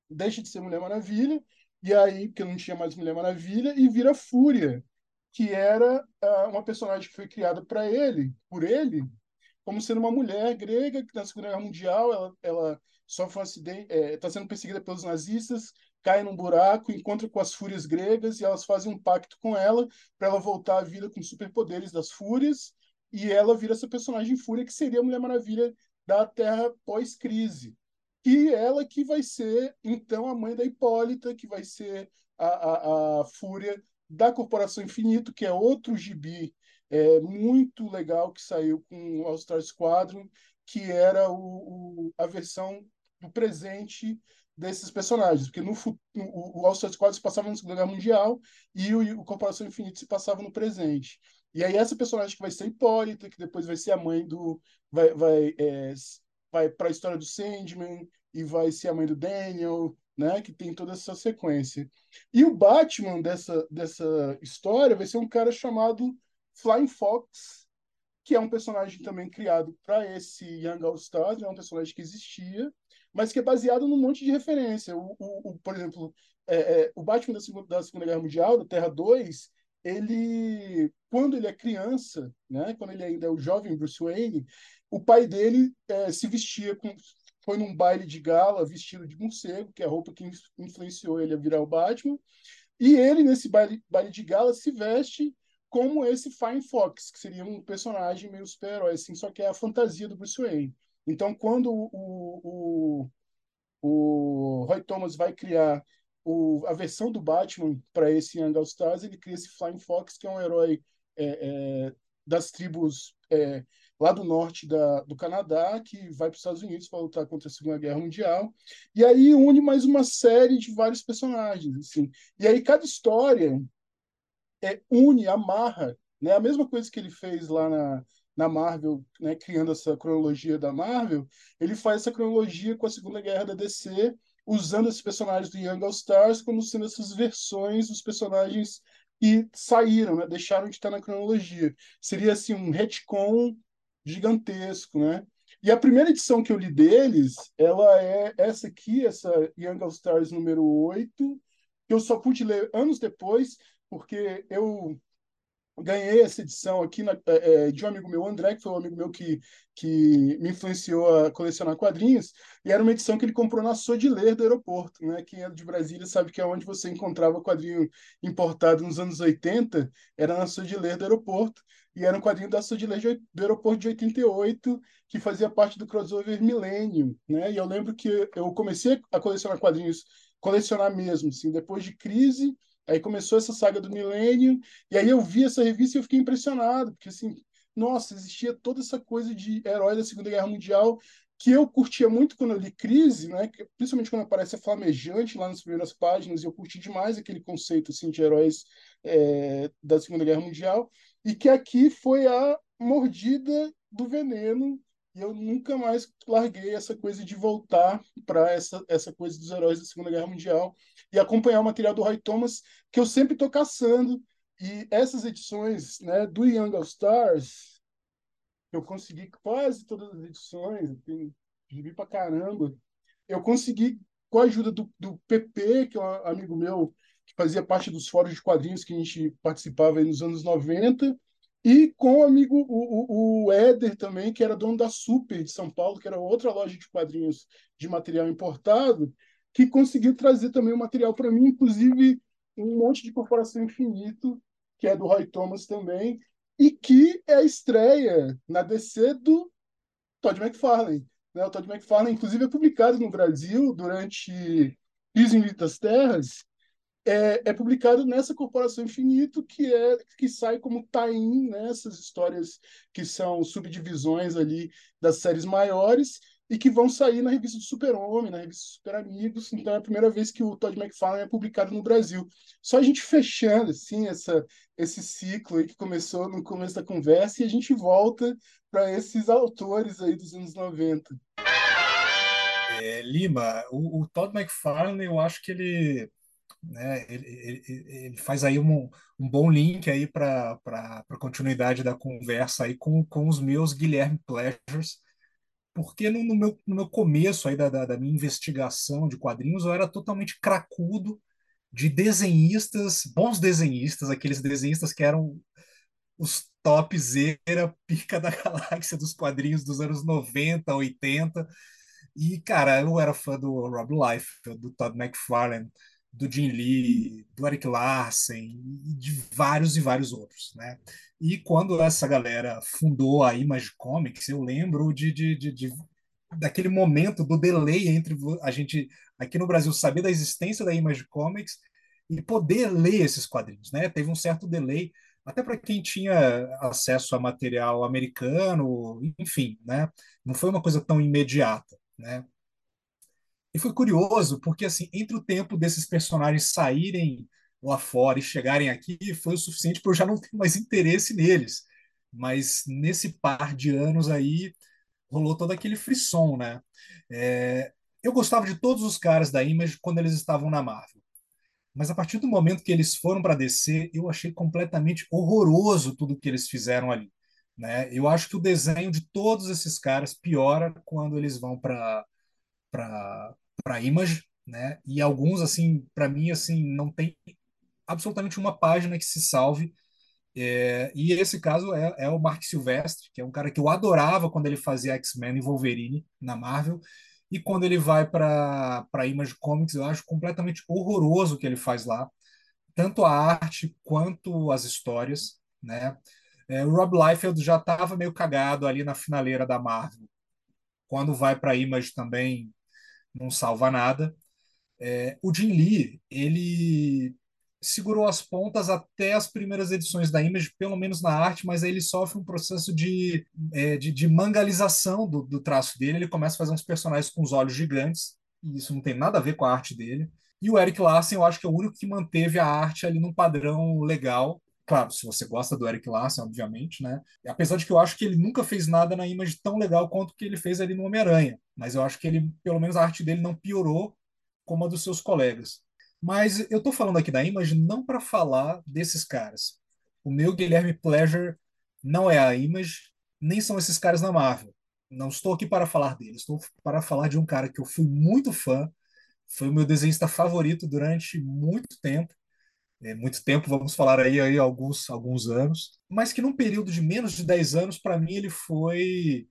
deixa de ser Mulher Maravilha, e aí, porque não tinha mais Mulher Maravilha, e vira Fúria, que era uh, uma personagem que foi criada para ele, por ele, como sendo uma mulher grega que na Segunda Guerra Mundial ela, ela sofre um acidente, está é, tá sendo perseguida pelos nazistas, cai num buraco, encontra com as fúrias gregas e elas fazem um pacto com ela para ela voltar à vida com superpoderes das fúrias e ela vira essa personagem fúria que seria a Mulher Maravilha da Terra pós-crise. E ela que vai ser, então, a mãe da Hipólita, que vai ser a, a, a Fúria da Corporação Infinito, que é outro gibi é, muito legal que saiu com o All-Star Squadron, que era o, o, a versão do presente desses personagens, porque no, o, o All-Star Squadron se passava na Segunda Guerra Mundial e o, o Corporação Infinito se passava no presente. E aí essa personagem que vai ser Hipólita, que depois vai ser a mãe do... vai, vai, é, vai para a história do Sandman, e vai ser a mãe do Daniel, né? Que tem toda essa sequência. E o Batman dessa, dessa história vai ser um cara chamado Flying Fox, que é um personagem também criado para esse Young All Stars, é um personagem que existia, mas que é baseado num monte de referência. O, o, o por exemplo, é, é, o Batman da segunda, da segunda Guerra Mundial, da Terra 2, ele, quando ele é criança, né, quando ele ainda é o jovem Bruce Wayne, o pai dele é, se vestia com, foi num baile de gala vestido de morcego, que é a roupa que influenciou ele a virar o Batman. E ele, nesse baile, baile de gala, se veste como esse Fine Fox, que seria um personagem meio super-herói, assim, só que é a fantasia do Bruce Wayne. Então, quando o, o, o Roy Thomas vai criar o, a versão do Batman para esse Young All Stars, ele cria esse Flying Fox, que é um herói é, é, das tribos é, lá do norte da, do Canadá, que vai para os Estados Unidos para lutar contra a Segunda Guerra Mundial. E aí une mais uma série de vários personagens. Assim. E aí cada história é, une, amarra. Né? A mesma coisa que ele fez lá na, na Marvel, né, criando essa cronologia da Marvel, ele faz essa cronologia com a Segunda Guerra da DC, usando esses personagens do Young All Stars como sendo essas versões dos personagens que saíram, né, deixaram de estar na cronologia. Seria assim um retcon gigantesco, né? E a primeira edição que eu li deles, ela é essa aqui, essa Young All Stars número 8, que eu só pude ler anos depois, porque eu ganhei essa edição aqui na, é, é, de um amigo meu, André, que foi um amigo meu que, que me influenciou a colecionar quadrinhos, e era uma edição que ele comprou na Sodiler do aeroporto. Né? Quem é de Brasília sabe que é onde você encontrava quadrinho importado nos anos 80, era na Sodiler do aeroporto, e era um quadrinho da Sodiler do aeroporto de 88, que fazia parte do crossover Millennium. Né? E eu lembro que eu comecei a colecionar quadrinhos, colecionar mesmo, assim, depois de Crise, Aí começou essa saga do milênio, e aí eu vi essa revista e eu fiquei impressionado, porque assim, nossa, existia toda essa coisa de herói da Segunda Guerra Mundial que eu curtia muito quando eu li Crise, né? principalmente quando aparece a Flamejante lá nas primeiras páginas, e eu curti demais aquele conceito assim, de heróis é, da Segunda Guerra Mundial, e que aqui foi a mordida do veneno, e eu nunca mais larguei essa coisa de voltar para essa, essa coisa dos heróis da Segunda Guerra Mundial e acompanhar o material do Roy Thomas, que eu sempre estou caçando, e essas edições né, do Young All Stars, eu consegui quase todas as edições, tem gibi pra caramba. Eu consegui, com a ajuda do, do PP, que é um amigo meu que fazia parte dos fóruns de quadrinhos que a gente participava nos anos 90, e com o amigo, o, o, Éder também, que era dono da Super de São Paulo, que era outra loja de quadrinhos de material importado, que conseguiu trazer também o material para mim, inclusive um monte de Corporação Infinito, que é do Roy Thomas também, e que é a estreia na DC do Todd McFarlane. Né? O Todd McFarlane, inclusive, é publicado no Brasil durante Piso em das Terras, é, é, publicado nessa Corporação Infinito, que é que sai como tie-in nessas né? histórias que são subdivisões ali das séries maiores, e que vão sair na revista do Super-Homem, na revista Super Amigos. Então é a primeira vez que o Todd McFarlane é publicado no Brasil. Só a gente fechando assim essa esse ciclo aí que começou no começo da conversa e a gente volta para esses autores aí dos anos 90. É, Lima, o, o, Todd McFarlane, eu acho que ele, né, ele, ele, ele faz aí um, um bom link aí para a continuidade da conversa aí com, com os meus Guilherme Pleasures, porque no, no, meu, no meu começo aí da, da, da, minha investigação de quadrinhos eu era totalmente cracudo de desenhistas, bons desenhistas, aqueles desenhistas que eram os topzera, pica da *laughs* galáxia dos quadrinhos dos anos 90, 80. E, cara, eu era fã do Rob Liefeld, do Todd McFarlane, do Jim Lee, do Eric Larsen de vários e vários outros, né? E quando essa galera fundou a Image Comics, eu lembro de, de, de, de daquele momento do delay entre a gente aqui no Brasil saber da existência da Image Comics e poder ler esses quadrinhos, né? Teve um certo delay até para quem tinha acesso a material americano, enfim, né? Não foi uma coisa tão imediata, né? E foi curioso porque assim, entre o tempo desses personagens saírem lá fora e chegarem aqui foi o suficiente para eu já não ter mais interesse neles. Mas nesse par de anos aí rolou todo aquele frisson, né? É, eu gostava de todos os caras da Image quando eles estavam na Marvel. Mas a partir do momento que eles foram para DC, eu achei completamente horroroso tudo que eles fizeram ali. Né? Eu acho que o desenho de todos esses caras piora quando eles vão para para Image, né? E alguns assim, para mim assim, não tem absolutamente uma página que se salve. É, e esse caso é, é, o Mark Silvestre, que é um cara que eu adorava quando ele fazia X-Men e Wolverine na Marvel. E quando ele vai para a Image Comics, eu acho completamente horroroso o que ele faz lá, tanto a arte quanto as histórias. Né? É, o Rob Liefeld já estava meio cagado ali na finaleira da Marvel. Quando vai para Image também não salva nada. É, o Jim Lee, ele segurou as pontas até as primeiras edições da Image, pelo menos na arte, mas aí ele sofre um processo de, é, de, de, mangalização do, do traço dele. Ele começa a fazer uns personagens com os olhos gigantes, e isso não tem nada a ver com a arte dele. E o Eric Larsen, eu acho que é o único que manteve a arte ali num padrão legal. Claro, se você gosta do Eric Larsen, obviamente, né? Apesar de que eu acho que ele nunca fez nada na Image tão legal quanto o que ele fez ali no Homem-Aranha. Mas eu acho que ele, pelo menos a arte dele não piorou como a dos seus colegas. Mas eu estou falando aqui da Image não para falar desses caras. O meu Guilherme Pleasure não é a Image, nem são esses caras na Marvel. Não estou aqui para falar deles, estou para falar de um cara que eu fui muito fã, foi o meu desenhista favorito durante muito tempo. É, muito tempo, vamos falar aí, aí alguns, alguns anos, mas que num período de menos de 10 anos, para mim, ele foi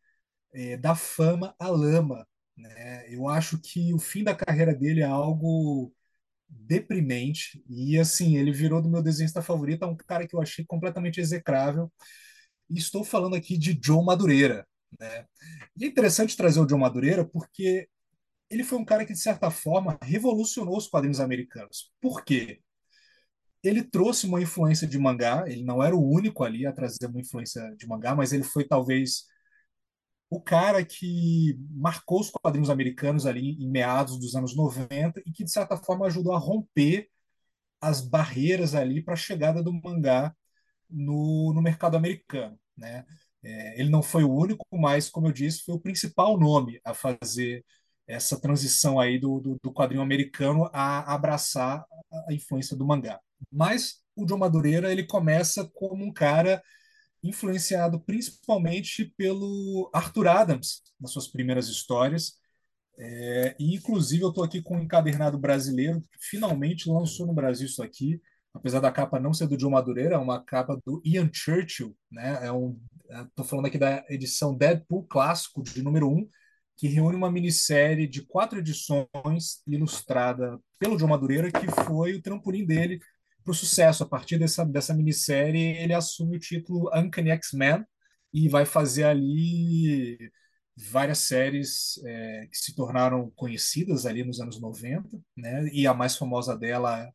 é, da fama à lama. Né? Eu acho que o fim da carreira dele é algo deprimente. E assim, ele virou do meu desenhista favorito, é um cara que eu achei completamente execrável. E estou falando aqui de Joe Madureira. Né? E é interessante trazer o Joe Madureira porque ele foi um cara que, de certa forma, revolucionou os quadrinhos americanos. Por quê? Ele trouxe uma influência de mangá, ele não era o único ali a trazer uma influência de mangá, mas ele foi talvez o cara que marcou os quadrinhos americanos ali em meados dos anos 90 e que, de certa forma, ajudou a romper as barreiras ali para a chegada do mangá no, no mercado americano. Né? É, ele não foi o único, mas, como eu disse, foi o principal nome a fazer essa transição aí do, do, do quadrinho americano a abraçar a influência do mangá. Mas o John Madureira ele começa como um cara influenciado principalmente pelo Arthur Adams nas suas primeiras histórias. É, e, inclusive, eu estou aqui com um encadernado brasileiro que finalmente lançou no Brasil isso aqui, apesar da capa não ser do John Madureira, é uma capa do Ian Churchill. Né? É um, é, falando aqui da edição Deadpool clássico, de número 1, que reúne uma minissérie de quatro edições ilustrada pelo John Madureira, que foi o trampolim dele para o sucesso. A partir dessa, dessa minissérie, ele assume o título Uncanny X-Men e vai fazer ali várias séries é, que se tornaram conhecidas ali nos anos 90, né? E a mais famosa dela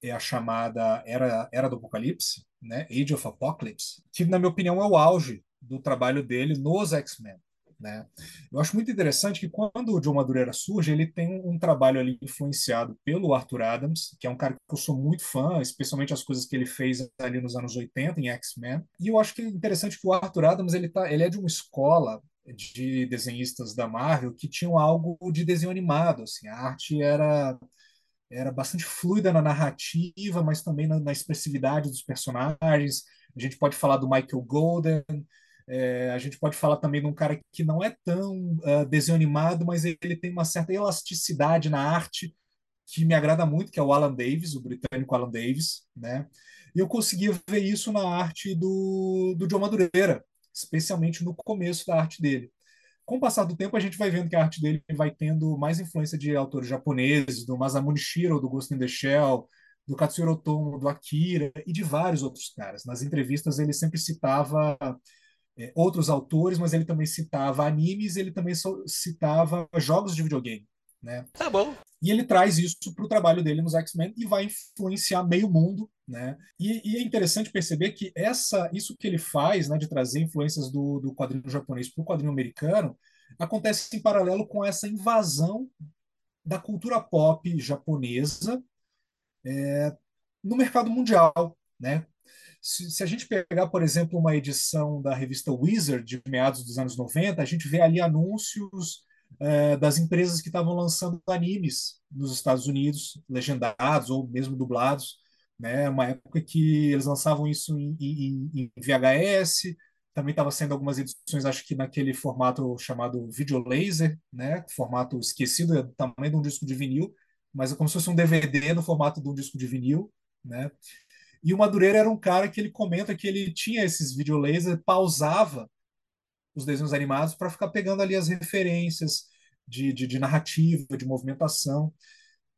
é a chamada Era, Era do Apocalipse, né? Age of Apocalypse, que na minha opinião é o auge do trabalho dele nos X-Men. Né? Eu acho muito interessante que quando o John Madureira surge, ele tem um, trabalho ali influenciado pelo Arthur Adams, que é um cara que eu sou muito fã, especialmente as coisas que ele fez ali nos anos 80 em X-Men. E eu acho que é interessante que o Arthur Adams ele, tá, ele é de uma escola de desenhistas da Marvel que tinham algo de desenho animado, assim, a arte era era bastante fluida na narrativa, mas também na, na expressividade dos personagens. A gente pode falar do Michael Golden, é, a gente pode falar também de um cara que não é tão uh, desenho animado, mas ele tem uma certa elasticidade na arte que me agrada muito, que é o Alan Davis, o britânico Alan Davis, né? E eu conseguia ver isso na arte do, do John Madureira, especialmente no começo da arte dele. Com o passar do tempo, a gente vai vendo que a arte dele vai tendo mais influência de autores japoneses, do Masamune Shiro, do Ghost in the Shell, do Katsuro Otomo, do Akira e de vários outros caras. Nas entrevistas ele sempre citava é, outros autores, mas ele também citava animes, ele também citava jogos de videogame. Né? Tá bom. E ele traz isso para o trabalho dele nos X-Men e vai influenciar meio mundo, né? E, e, é interessante perceber que essa, isso que ele faz, né, de trazer influências do, do quadrinho japonês para o quadrinho americano, acontece em paralelo com essa invasão da cultura pop japonesa é, no mercado mundial, né? Se, se, a gente pegar, por exemplo, uma edição da revista Wizard de meados dos anos 90, a gente vê ali anúncios é, das empresas que estavam lançando animes nos Estados Unidos, legendados ou mesmo dublados. Né? Uma época que eles lançavam isso em, em, em VHS, também estava sendo algumas edições, acho que naquele formato chamado Videolaser, né? formato esquecido, é tamanho de um disco de vinil, mas é como se fosse um DVD no formato de um disco de vinil. Né? E o Madureira era um cara que ele comenta que ele tinha esses videolasers, pausava os desenhos animados para ficar pegando ali as referências de, de, de narrativa, de movimentação.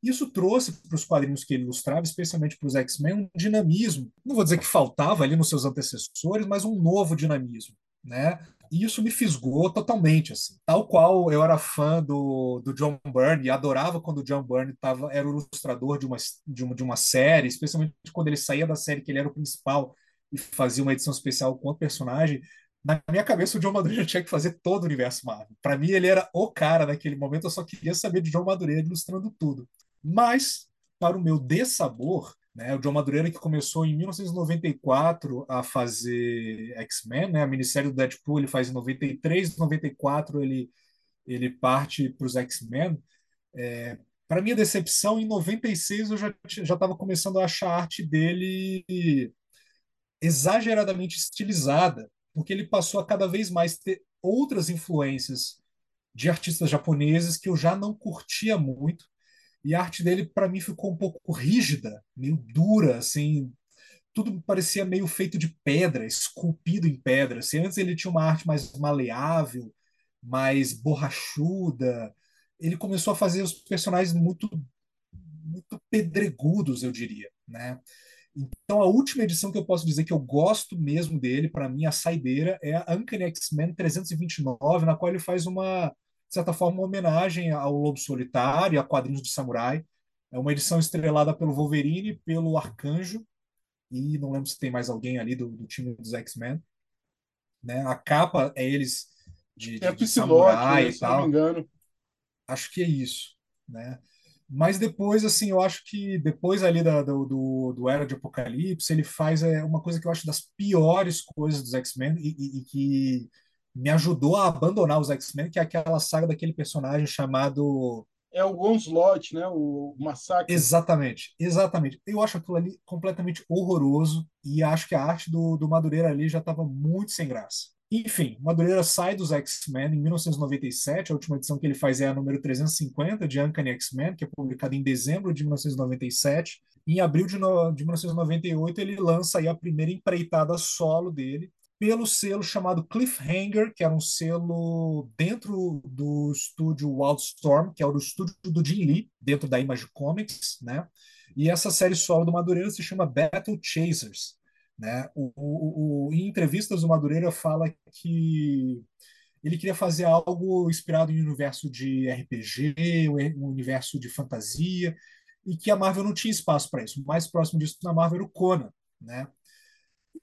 Isso trouxe para os quadrinhos que ele ilustrava, especialmente para os X-Men, um dinamismo. Não vou dizer que faltava ali nos seus antecessores, mas um novo dinamismo. Né? E isso me fisgou totalmente, assim. Tal qual eu era fã do, do John Byrne e adorava quando o John Byrne tava, era o ilustrador de uma, de, uma, de uma série, especialmente quando ele saía da série que ele era o principal e fazia uma edição especial com o personagem. Na minha cabeça, o John Madureira tinha que fazer todo o universo Marvel. Para mim, ele era o cara naquele momento, eu só queria saber de John Madureira ilustrando tudo. Mas, para o meu dessabor, né? O John Madureira que começou em 1994 a fazer X-Men, né? a minissérie do Deadpool ele faz em 93, 94 ele, ele parte para os X-Men. É, para minha decepção, em 96 eu já estava começando a achar a arte dele exageradamente estilizada, porque ele passou a cada vez mais ter outras influências de artistas japoneses que eu já não curtia muito e a arte dele, para mim, ficou um pouco rígida, meio dura, assim. Tudo parecia meio feito de pedra, esculpido em pedra. Assim, antes ele tinha uma arte mais maleável, mais borrachuda. Ele começou a fazer os personagens muito, muito pedregudos, eu diria, né? Então, a última edição que eu posso dizer que eu gosto mesmo dele, para mim, a saideira, é a Uncanny X-Men 329, na qual ele faz uma certa forma, uma homenagem ao Lobo Solitário, a quadrinhos de samurai. É uma edição estrelada pelo Wolverine, pelo Arcanjo, e não lembro se tem mais alguém ali do, do time dos X-Men. Né? A capa é eles de, de, de Psylocke, samurai né, e se não me tal. engano. Acho que é isso, né? Mas depois, assim, eu acho que depois ali da, do, do, do Era de Apocalipse, ele faz é, uma coisa que eu acho das piores coisas dos X-Men e, e- e que me ajudou a abandonar os X-Men, que é aquela saga daquele personagem chamado É o Onslaught, né? O Massacre. Exatamente, exatamente. Eu acho aquilo ali completamente horroroso e acho que a arte do, do Madureira ali já estava muito sem graça. Enfim, Madureira sai dos X-Men em 1997, a última edição que ele faz é a número 350 de Uncanny X-Men, que é publicada em dezembro de 1997. Em abril de, no, de 1998, ele lança aí a primeira empreitada solo dele, pelo selo chamado Cliffhanger, que era um selo dentro do estúdio Wildstorm, que é o estúdio do Jim Lee, dentro da Image Comics, né? E essa série solo do Madureira se chama Battle Chasers, né? O, o, o, em entrevistas o Madureira fala que ele queria fazer algo inspirado em um universo de RPG, um universo de fantasia, e que a Marvel não tinha espaço para isso. O mais próximo disso na Marvel era o Conan, né?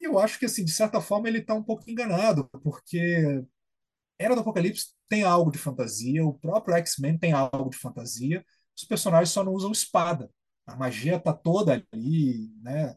E eu acho que, assim, de certa forma, ele está um pouco enganado, porque Era do Apocalipse tem algo de fantasia, o próprio X-Men tem algo de fantasia, os personagens só não usam espada. A magia está toda ali, né?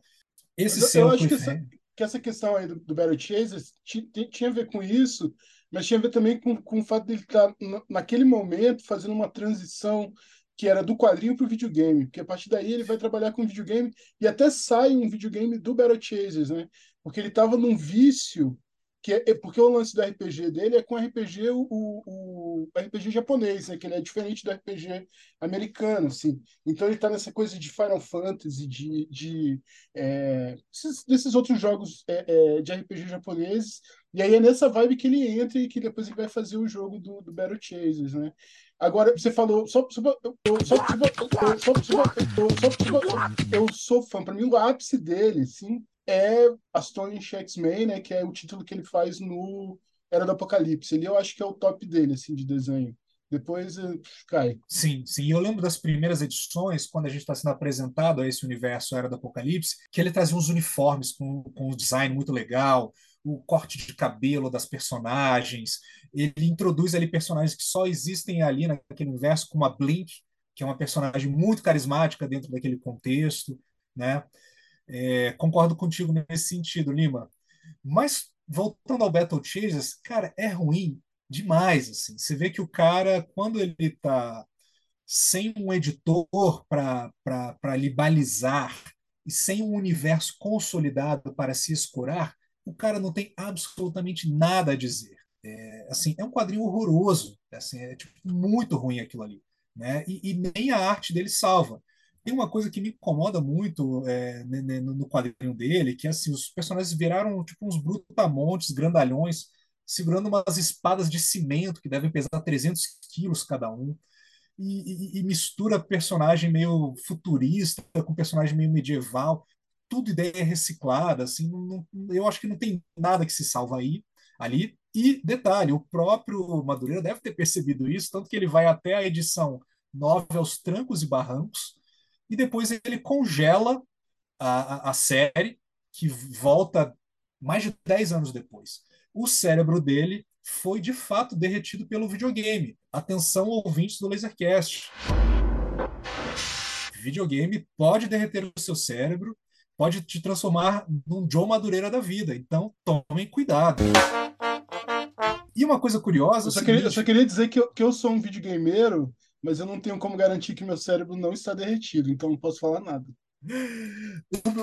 Esse eu, eu acho que essa, que essa questão aí do, do ti- ti- tinha a ver com isso, mas tinha a ver também com, com o fato dele estar, na- naquele momento, fazendo uma transição que era do quadrinho para o videogame, porque a partir daí ele vai trabalhar com videogame e até sai um videogame do Battle Chasers, né? Porque ele estava num vício que é, porque o lance do RPG dele é com RPG o, o, o RPG japonês, né? Que ele é diferente do RPG americano, assim. Então ele está nessa coisa de Final Fantasy, de, de é, esses, desses outros jogos é, é, de RPG japoneses. E aí é nessa vibe que ele entra e que depois ele vai fazer o jogo do, do Battle Chasers, né? Agora, você falou, eu, sou fã, para mim o ápice dele, sim, é Astonishing X-Men, né, que é o título que ele faz no Era do Apocalipse. Ele eu acho que é o top dele, assim, de desenho. Depois eh, cai. Sim, sim. Eu lembro das primeiras edições, quando a gente está sendo apresentado a esse universo Era do Apocalipse, que ele trazia uns uniformes com, com um design muito legal, o corte de cabelo das personagens. Ele introduz ali personagens que só existem ali naquele universo, como a Blink, que é uma personagem muito carismática dentro daquele contexto, né? É, concordo contigo nesse sentido, Lima. Mas voltando ao Battle Chasers, cara, é ruim demais, assim. Você vê que o cara, quando ele está sem um editor para lhe balizar e sem um universo consolidado para se escorar, o cara não tem absolutamente nada a dizer. É, assim, é um quadrinho horroroso, assim, é tipo, muito ruim aquilo ali, né? E, e nem a arte dele salva. Tem uma coisa que me incomoda muito é, no quadrinho dele, que assim, os personagens viraram tipo uns brutamontes, grandalhões, segurando umas espadas de cimento que devem pesar 300 quilos cada um e, e- e mistura personagem meio futurista com personagem meio medieval, tudo ideia reciclada, assim, não- eu acho que não tem nada que se salva aí, ali. E detalhe, o próprio Madureira deve ter percebido isso, tanto que ele vai até a edição 9 aos trancos e barrancos, e depois ele congela a, a, a série, que volta mais de 10 anos depois. O cérebro dele foi de fato derretido pelo videogame. Atenção, ouvintes do Lasercast. Videogame pode derreter o seu cérebro, pode te transformar num Joe Madureira da vida. Então, tomem cuidado. E uma coisa curiosa é Eu só queria, eu seguinte, só queria dizer que eu, que eu sou um videogameiro, mas eu não tenho como garantir que meu cérebro não está derretido, então não posso falar nada.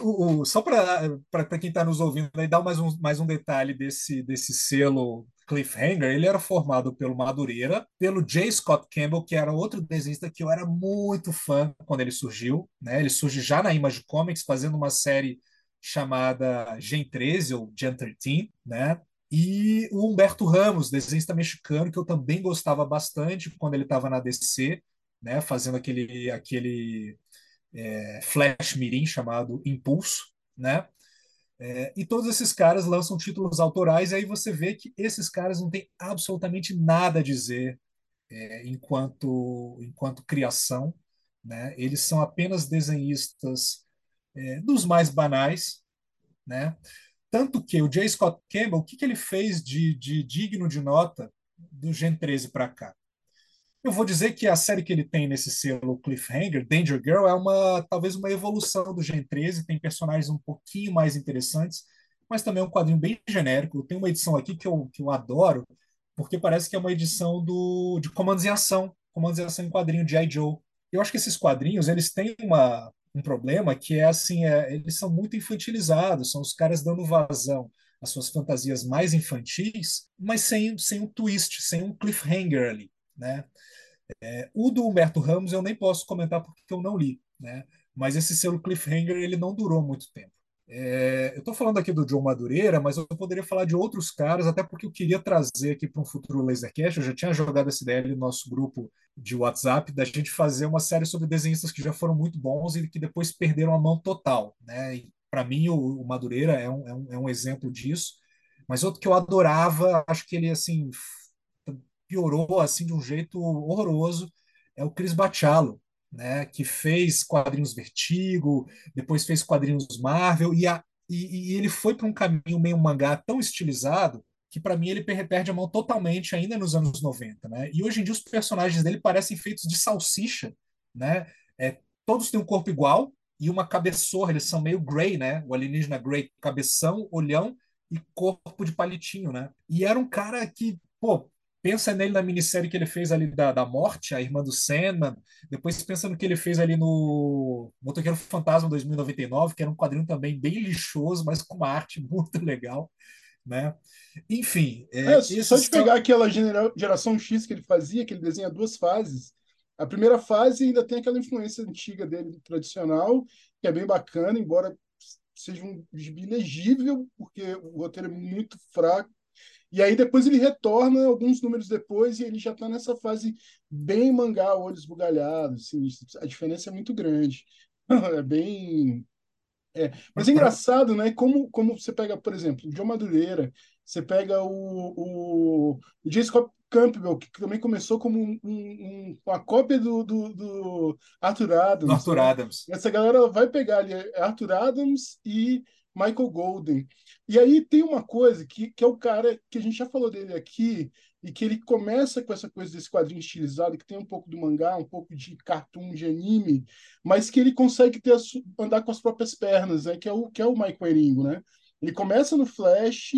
O- o- só para quem está nos ouvindo, aí dar mais um, mais um detalhe desse, desse selo Cliffhanger, ele era formado pelo Madureira, pelo J. Scott Campbell, que era outro desenhista que eu era muito fã quando ele surgiu. Né? Ele surge já na Image Comics, fazendo uma série chamada Gen 13 ou Gen 13, né? E o Humberto Ramos, desenhista mexicano, que eu também gostava bastante quando ele estava na DC, né? Fazendo aquele, aquele é, Flash Mirim chamado Impulso, né? É, e todos esses caras lançam títulos autorais, e aí você vê que esses caras não têm absolutamente nada a dizer é, enquanto, enquanto criação, né? Eles são apenas desenhistas é, dos mais banais, né? Tanto que o J. Scott Campbell, o que, que ele fez de, de digno de nota do Gen 13 para cá. Eu vou dizer que a série que ele tem nesse selo Cliffhanger, Danger Girl, é uma talvez uma evolução do Gen 13, tem personagens um pouquinho mais interessantes, mas também é um quadrinho bem genérico. Tem uma edição aqui que eu, que eu adoro, porque parece que é uma edição do, de Comandos em Ação, Comandos em Ação em quadrinho de I. Joe. Eu acho que esses quadrinhos eles têm uma, um problema que é assim, é, eles são muito infantilizados, são os caras dando vazão às suas fantasias mais infantis, mas sem, sem um twist, sem um cliffhanger ali, né? É, o do Humberto Ramos eu nem posso comentar porque eu não li, né? Mas esse selo cliffhanger ele não durou muito tempo. É, eu estou falando aqui do John Madureira, mas eu poderia falar de outros caras, até porque eu queria trazer aqui para um futuro Lasercast. Eu já tinha jogado essa ideia no nosso grupo de WhatsApp, da gente fazer uma série sobre desenhistas que já foram muito bons e que depois perderam a mão total. Né? Para mim, o, o Madureira é um, é, um, é um exemplo disso. Mas outro que eu adorava, acho que ele assim piorou assim de um jeito horroroso, é o Chris Bachalo, né, que fez quadrinhos Vertigo, depois fez quadrinhos Marvel, e, a, e, e ele foi para um caminho meio mangá tão estilizado que para mim ele perde a mão totalmente ainda nos anos 90, né? E hoje em dia os personagens dele parecem feitos de salsicha, né? É, todos têm um corpo igual e uma cabeçorra, eles são meio grey, né? O alienígena grey, cabeção, olhão e corpo de palitinho, né? E era um cara que, pô, pensa nele na minissérie que ele fez ali da, da Morte, a irmã do Sandman. Depois pensa no que ele fez ali no Motoqueiro Fantasma 2099, que era um quadrinho também bem lixoso, mas com uma arte *laughs* muito legal. Né? Enfim. É, é só de pegar aquela geração X que ele fazia, que ele desenha duas fases. A primeira fase ainda tem aquela influência antiga dele, tradicional, que é bem bacana, embora seja um gibi legível, porque o roteiro é muito fraco e aí depois ele retorna alguns números depois e ele já está nessa fase bem mangá, olhos bugalhados. Assim, a diferença é muito grande. *laughs* É bem. É. Mas é engraçado, né? Como, como você pega, por exemplo, o John Madureira, você pega o, o, o Jason Campbell, que também começou como um, um, uma cópia do, do, do Arthur Adams. Do Arthur? Adams. Essa galera vai pegar ali Arthur Adams e Michael Golden. E aí tem uma coisa que, que é o cara que a gente já falou dele aqui, e que ele começa com essa coisa desse quadrinho estilizado, que tem um pouco do mangá, um pouco de cartoon, de anime, mas que ele consegue ter andar com as próprias pernas, né? que, é o, que é o Mike Waringo, né? Ele começa no Flash,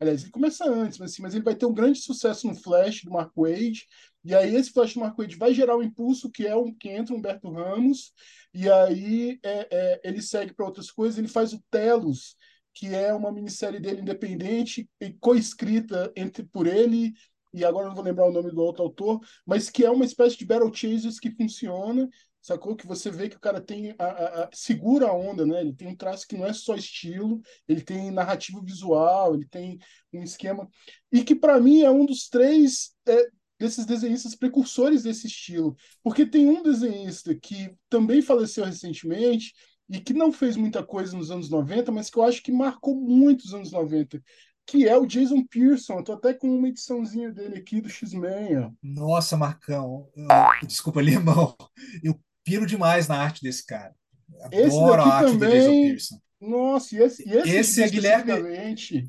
aliás, ele começa antes, mas, assim, mas ele vai ter um grande sucesso no Flash do Mark Wade, e aí esse Flash do Mark Wade vai gerar um impulso que é um que entra Humberto Ramos, e aí é, é, ele segue para outras coisas, ele faz o Telos, que é uma minissérie dele independente e coescrita entre por ele e agora não vou lembrar o nome do outro autor, mas que é uma espécie de Battle Chasers que funciona, sacou? Que você vê que o cara tem a, a, a, segura a onda, né? Ele tem um traço que não é só estilo, ele tem narrativo visual, ele tem um esquema e que para mim é um dos três é, desses desenhistas precursores desse estilo, porque tem um desenhista que também faleceu recentemente e que não fez muita coisa nos anos 90, mas que eu acho que marcou muito os anos 90, que é o Jason Pearson. Eu tô até com uma ediçãozinha dele aqui do X-Men. Nossa, Marcão. Eu, desculpa, *laughs* Limão. Eu piro demais na arte desse cara. Adoro a arte também... do Jason Pearson. Nossa, e esse, e esse, esse é Guilherme.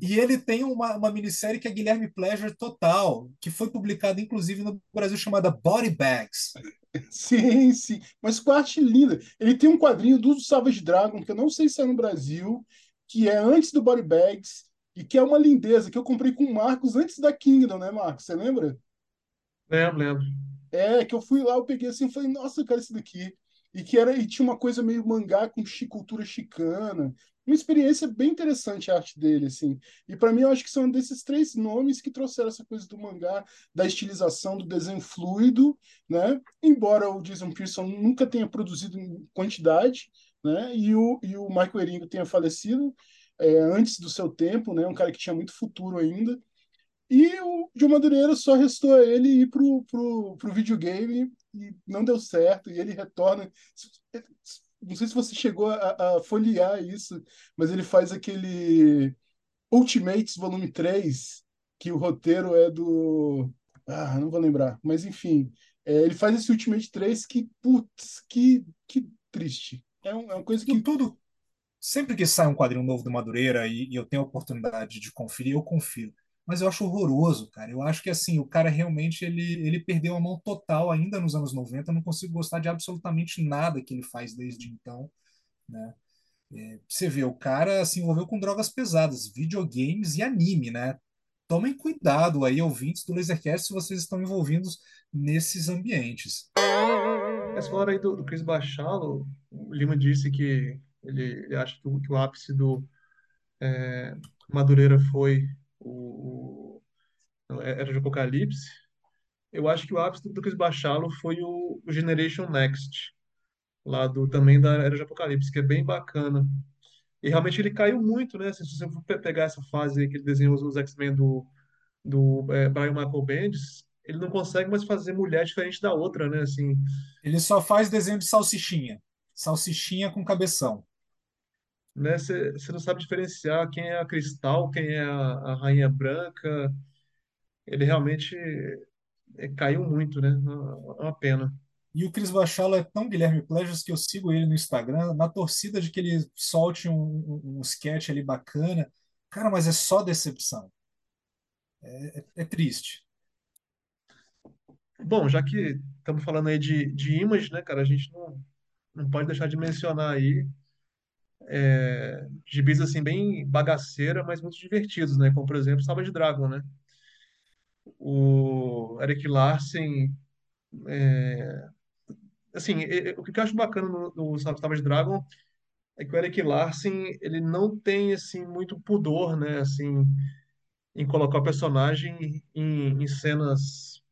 E ele tem uma, uma minissérie que é Guilherme Pleasure Total, que foi publicada inclusive no Brasil chamada Body Bags. Sim, sim. Mas com arte linda. Ele tem um quadrinho do Savage Dragon, que eu não sei se é no Brasil, que é antes do Body Bags, e que é uma lindeza, que eu comprei com o Marcos antes da Kingdom, né, Marcos? Você lembra? Lembro, lembro. É, que eu fui lá, eu peguei assim e falei, nossa, quero esse daqui. E que era, e tinha uma coisa meio mangá com cultura chicana uma experiência bem interessante a arte dele, assim. E para mim eu acho que são desses três nomes que trouxeram essa coisa do mangá, da estilização, do desenho fluido, né? Embora o Jason Pearson nunca tenha produzido em quantidade, né? E o, e o Michael Eringo tenha falecido é, antes do seu tempo, né? Um cara que tinha muito futuro ainda. E o João Madureira só restou a ele ir pro, pro, pro videogame e não deu certo, e ele retorna não sei se você chegou a, a folhear isso, mas ele faz aquele Ultimates Volume 3, que o roteiro é do. Ah, não vou lembrar. Mas enfim, é, ele faz esse Ultimate 3 que, putz, que, que triste. É, um, é uma coisa que. Tudo. Sempre que sai um quadrinho novo do Madureira e, e eu tenho a oportunidade de conferir, eu confiro. Mas eu acho horroroso, cara. Eu acho que assim, o cara realmente ele, ele perdeu a mão total ainda nos anos 90. Eu não consigo gostar de absolutamente nada que ele faz desde então, né? É, você vê, o cara se envolveu com drogas pesadas, videogames e anime, né? Tomem cuidado aí, ouvintes do Lasercast, se vocês estão envolvidos nesses ambientes. Essa falaram aí do, do Chris Bachalo, o Lima disse que ele, ele acha que o, que o ápice do é, Madureira foi o, o Era de Apocalipse. Eu acho que o ápice do Chris Bachalo foi o, o Generation Next, lá do também da Era de Apocalipse, que é bem bacana. E realmente ele caiu muito, né? Se você for pe- pegar essa fase que ele desenhou os X-Men do, do é, Brian Michael Bendis, ele não consegue mais fazer mulher diferente da outra, né? Assim, Ele só faz desenho de salsichinha. Salsichinha com cabeção. Né? Você não sabe diferenciar quem é a Cristal, quem é a, a Rainha Branca. Ele realmente é, caiu muito, né? É uma pena. E o Chris Bachalo é tão Guilherme Pleasures que eu sigo ele no Instagram, na torcida de que ele solte um, um, um sketch ali bacana. Cara, mas é só decepção. É, é triste. Bom, já que estamos falando aí de, de Image, né, cara, a gente não, não pode deixar de mencionar aí é, gibis assim bem bagaceira, mas muito divertidos, né? Como por exemplo, Savage Dragon, né? O Eric Larsen, assim, e- e- o que eu acho bacana no, no Savage Dragon é que o Eric Larsen, ele não tem assim muito pudor, né, assim, em colocar o personagem em, em cenas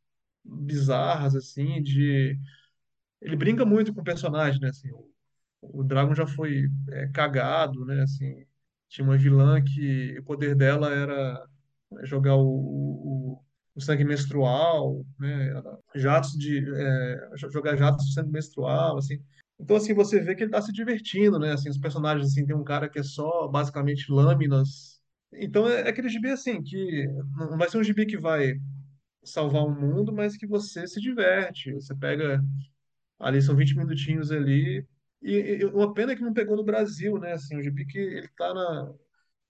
bizarras assim, de ele brinca muito com o personagem, né, assim, o Dragon já foi é, cagado, né, assim, tinha uma vilã que o poder dela era jogar o, o, o sangue menstrual, né, jatos de é, jogar jatos de sangue menstrual, assim. Então assim você vê que ele está se divertindo, né, assim, os personagens assim tem um cara que é só basicamente lâminas. Então é, é aquele gibi assim que não vai ser um gibi que vai salvar o mundo, mas que você se diverte. Você pega Ali são 20 minutinhos ali. E, e uma pena que não pegou no Brasil, né? Assim, o gibi ele tá na,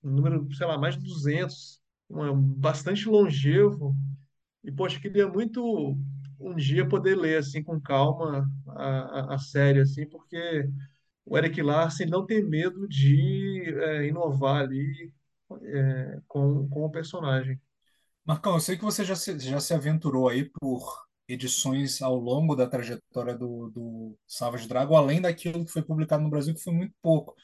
no número, sei lá, mais de 200, uma, bastante longevo. E, poxa, queria muito um dia poder ler, assim, com calma a, a, a série, assim, porque o Eric Larsen não tem medo de é, inovar ali é, com, com o personagem. Marcão, eu sei que você já se, já se aventurou aí por edições ao longo da trajetória do, do Savage Dragon, além daquilo que foi publicado no Brasil, que foi muito pouco.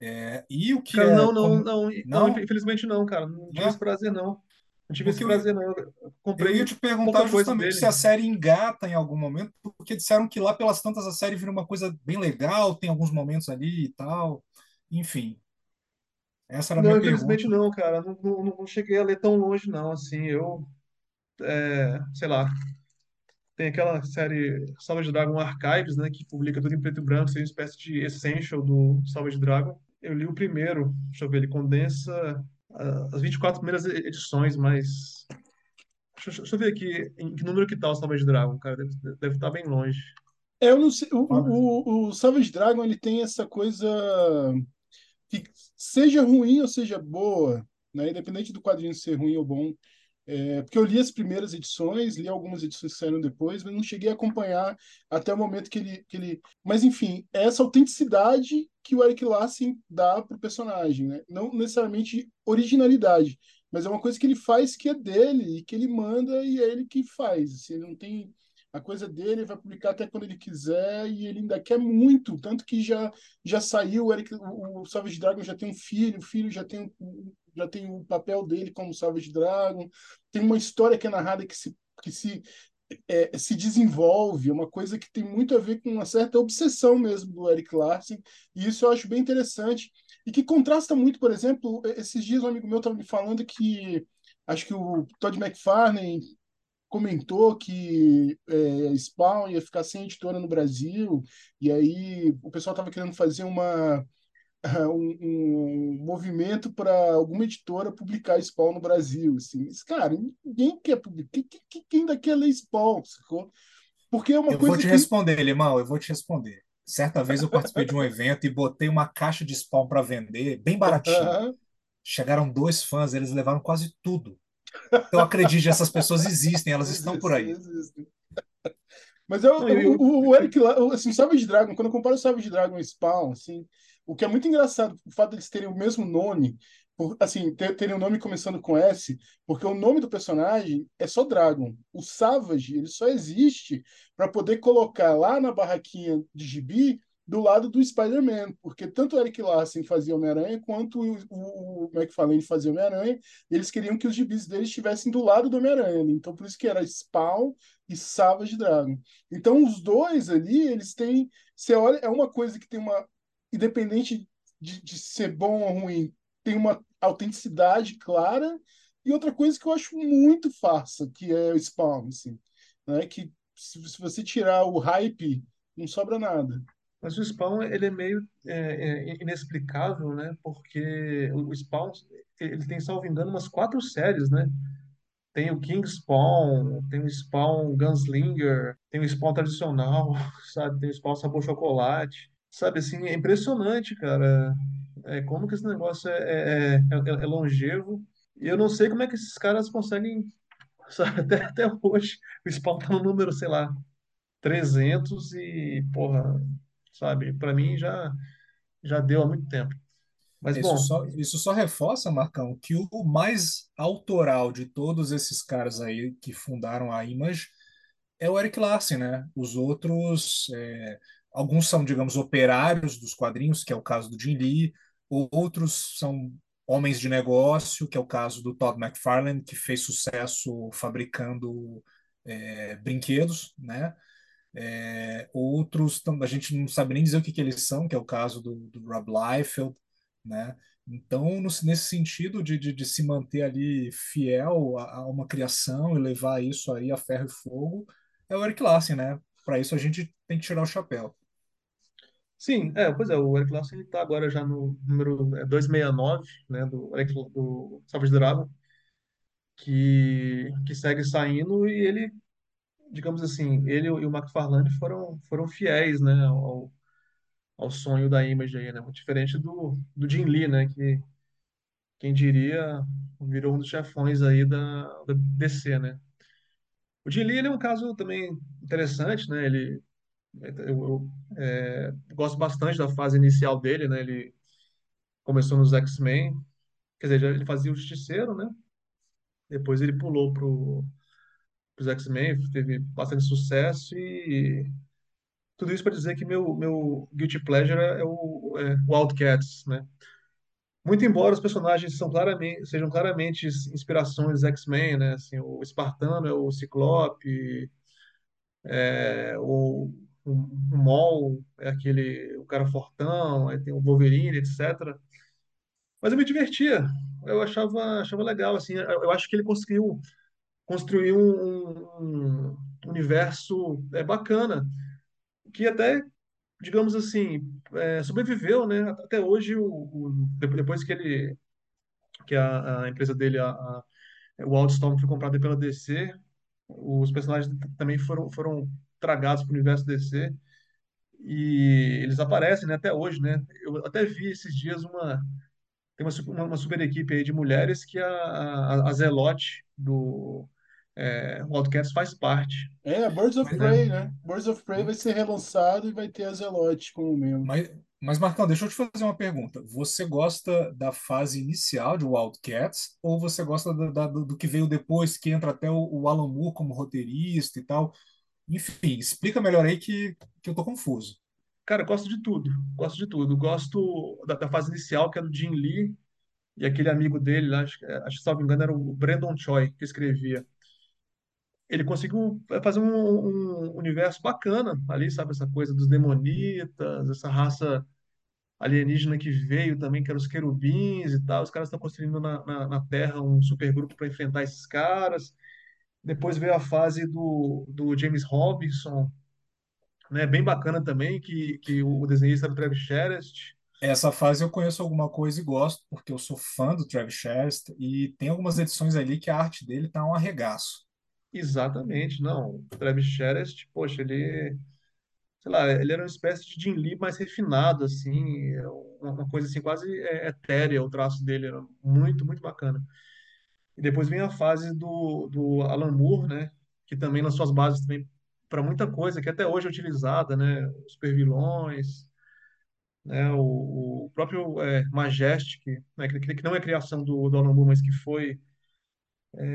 É, e o que Cara, é. não, não, com- não, não, Não? infelizmente não, cara. Não tive Né? esse prazer, não. Não tive esse eu, prazer, não. Eu eu comprei ia te perguntar justamente se a série engata em algum momento, porque disseram que lá pelas tantas a série vira uma coisa bem legal, tem alguns momentos ali e tal. Enfim, essa era a Não, minha infelizmente pergunta. não, cara. Não, não, não cheguei a ler tão longe, não. Assim, eu, é, sei lá, tem aquela série Savage Dragon Archives, né, que publica tudo em preto e branco, seria uma espécie de essential do Savage Dragon. Eu li o primeiro, deixa eu ver, ele condensa ah, as 24 primeiras edições, mas. Deixa, eu- deixa eu ver aqui em que número que tá o Savage Dragon, cara. Deve, deve estar bem longe. É, eu não sei, o, o, o o Savage Dragon ele tem essa coisa que seja ruim ou seja boa, né, independente do quadrinho ser ruim ou bom, é, porque eu li as primeiras edições, li algumas edições que saíram depois, mas não cheguei a acompanhar até o momento que ele, que ele... Mas, enfim, é essa autenticidade que o Eric Larsen dá pro personagem, né? Não necessariamente originalidade, mas é uma coisa que ele faz que é dele, e que ele manda e é ele que faz. Assim, ele não tem... A coisa dele, ele vai publicar até quando ele quiser, e ele ainda quer muito, tanto que já, já saiu, o, Eric, o, o Savage Dragon já tem um filho, o filho já tem, um- já tem o papel dele como Savage Dragon, tem uma história que é narrada que se, que se, é, se desenvolve, uma coisa que tem muito a ver com uma certa obsessão mesmo do Eric Larsen, e isso eu acho bem interessante, e que contrasta muito, por exemplo, esses dias um amigo meu estava me falando que acho que o Todd McFarlane comentou que é, Spawn ia ficar sem editora no Brasil, e aí o pessoal estava querendo fazer uma *laughs* um, um movimento para alguma editora publicar Spawn no Brasil, assim. Mas, cara, ninguém quer publicar. Quem, quem, quem ainda quer ler Spawn, sacou? Porque é uma Eu vou coisa te que. responder, Limão, eu vou te responder. Certa vez eu participei de um evento e botei uma caixa de Spawn para vender, bem baratinho. Chegaram dois fãs, eles levaram quase tudo. Então acredite, essas pessoas existem, elas estão por aí. existem. Mas eu, eu, eu- o, o Eric, lá- assim, Savage Dragon, quando eu comparo o Savage Dragon e Spawn, assim, o que é muito engraçado, o fato deles terem o mesmo nome, por, assim, ter- terem o nome começando com S, porque o nome do personagem é só Dragon. O Savage, ele só existe para poder colocar lá na barraquinha de gibi do lado do Spider-Man, porque tanto o Eric Larsen fazia Homem-Aranha, quanto o, o, o McFarlane fazia Homem-Aranha, eles queriam que os gibis deles estivessem do lado do Homem-Aranha. né? Então, por isso que era Spawn e Savage Dragon. Então, os dois ali, eles têm. Você olha, é uma coisa que tem uma. Independente de, de ser bom ou ruim, tem uma autenticidade clara. E outra coisa que eu acho muito farsa, que é o Spawn, assim. Né? Que se, se você tirar o hype, não sobra nada. Mas o Spawn, ele é meio é, é, inexplicável, né? Porque o Spawn, ele tem, salvo engano, umas quatro séries, né? Tem o King Spawn, tem o Spawn Gunslinger, tem o Spawn tradicional, *laughs* sabe? Tem o Spawn sabor chocolate, sabe? Assim, é impressionante, cara. É, como que esse negócio é, é, é, é longevo. E eu não sei como é que esses caras conseguem, *laughs* sabe? Até, até hoje, o Spawn tá no número, sei lá, 300 e, porra, sabe? Pra mim já, já deu há muito tempo. Mas, Isso bom, só, isso só reforça, Marcão, que o mais autoral de todos esses caras aí que fundaram a Image é o Eric Larsen, né? Os outros, é, alguns são, digamos, operários dos quadrinhos, que é o caso do Jim Lee, outros são homens de negócio, que é o caso do Todd McFarlane, que fez sucesso fabricando é, brinquedos, né? É, outros, a gente não sabe nem dizer o que, que eles são, que é o caso do, do Rob Liefeld, né? Então, no- nesse sentido de, de, de se manter ali fiel a, a uma criação e levar isso aí a ferro e fogo, é o Eric Larsen, né? Para isso a gente tem que tirar o chapéu. Sim, é, pois é, o Eric Larson ele tá agora já no número é, 269, né, do, Eric, do Savage Dragon, que, que segue saindo e ele, digamos assim, ele e o McFarlane foram, foram fiéis, né, ao, ao sonho da Image aí, né, muito diferente do, do Jim Lee, né, que quem diria virou um dos chefões aí da, da DC, né. O Jim Lee, ele é um caso também interessante, né, ele, eu, eu, é, gosto bastante da fase inicial dele, né, ele começou nos X-Men, quer dizer, ele fazia o Justiceiro, né, depois ele pulou pro os X-Men, teve bastante sucesso e tudo isso para dizer que meu, meu guilty pleasure é o, é Wildcats, né? Muito embora os personagens claramente, sejam claramente inspirações X-Men, né? Assim, o Espartano é o Ciclope, é, o, o Mol é aquele, o cara fortão, aí tem o Wolverine, etc. Mas eu me divertia, eu achava, achava legal, assim, eu, eu acho que ele conseguiu construir um, um universo é, bacana, que até, digamos assim, é, sobreviveu, né? Até hoje, o, o- depois que ele, que a, a empresa dele, a, a, o Wildstorm, foi comprada pela DC, os personagens também foram, foram tragados para o universo DC e eles aparecem, né, até hoje, né? Eu até vi esses dias uma tem uma, uma, uma super equipe aí de mulheres que a, a, a Zelote do é, Wildcats faz parte. É, Birds of Mas, né? Prey, né? Birds of Prey vai ser relançado e vai ter a Zelote como membro. mas, mas, Marcão, deixa eu te fazer uma pergunta. Você gosta da fase inicial de Wildcats ou você gosta da- da- do, do que veio depois, que entra até o, o Alan Moore como roteirista e tal? Enfim, explica melhor aí que, que eu tô confuso. Cara, gosto de tudo. Gosto de tudo. Gosto da, da fase inicial, que é do Jim Lee e aquele amigo dele, lá, acho, acho que, me engano, era o Brandon Choi, que escrevia. Ele conseguiu é, fazer um, um universo bacana ali, sabe? Essa coisa dos demonitas, essa raça alienígena que veio também, que eram os querubins e tal. Os caras estão construindo na, na, na Terra um supergrupo para enfrentar esses caras. Depois veio a fase do, do James Robinson, né? Bem bacana também, que, que o desenhista era o Travis Sherest. Essa fase eu conheço alguma coisa e gosto, porque eu sou fã do Travis Sherst e tem algumas edições ali que a arte dele tá um arregaço. Exatamente, não. O Travis Sherest, poxa, ele, sei lá, ele era uma espécie de Jim Lee mais refinado, assim, uma uma coisa assim quase é, etérea, o traço dele era muito, muito bacana. E depois vem a fase do, do Alan Moore, né? Que também lançou as bases também para muita coisa que até hoje é utilizada, né? Os supervilões, né? O, o próprio é, Majestic, né? Que, que não é criação do, do Alan Moore, mas que foi,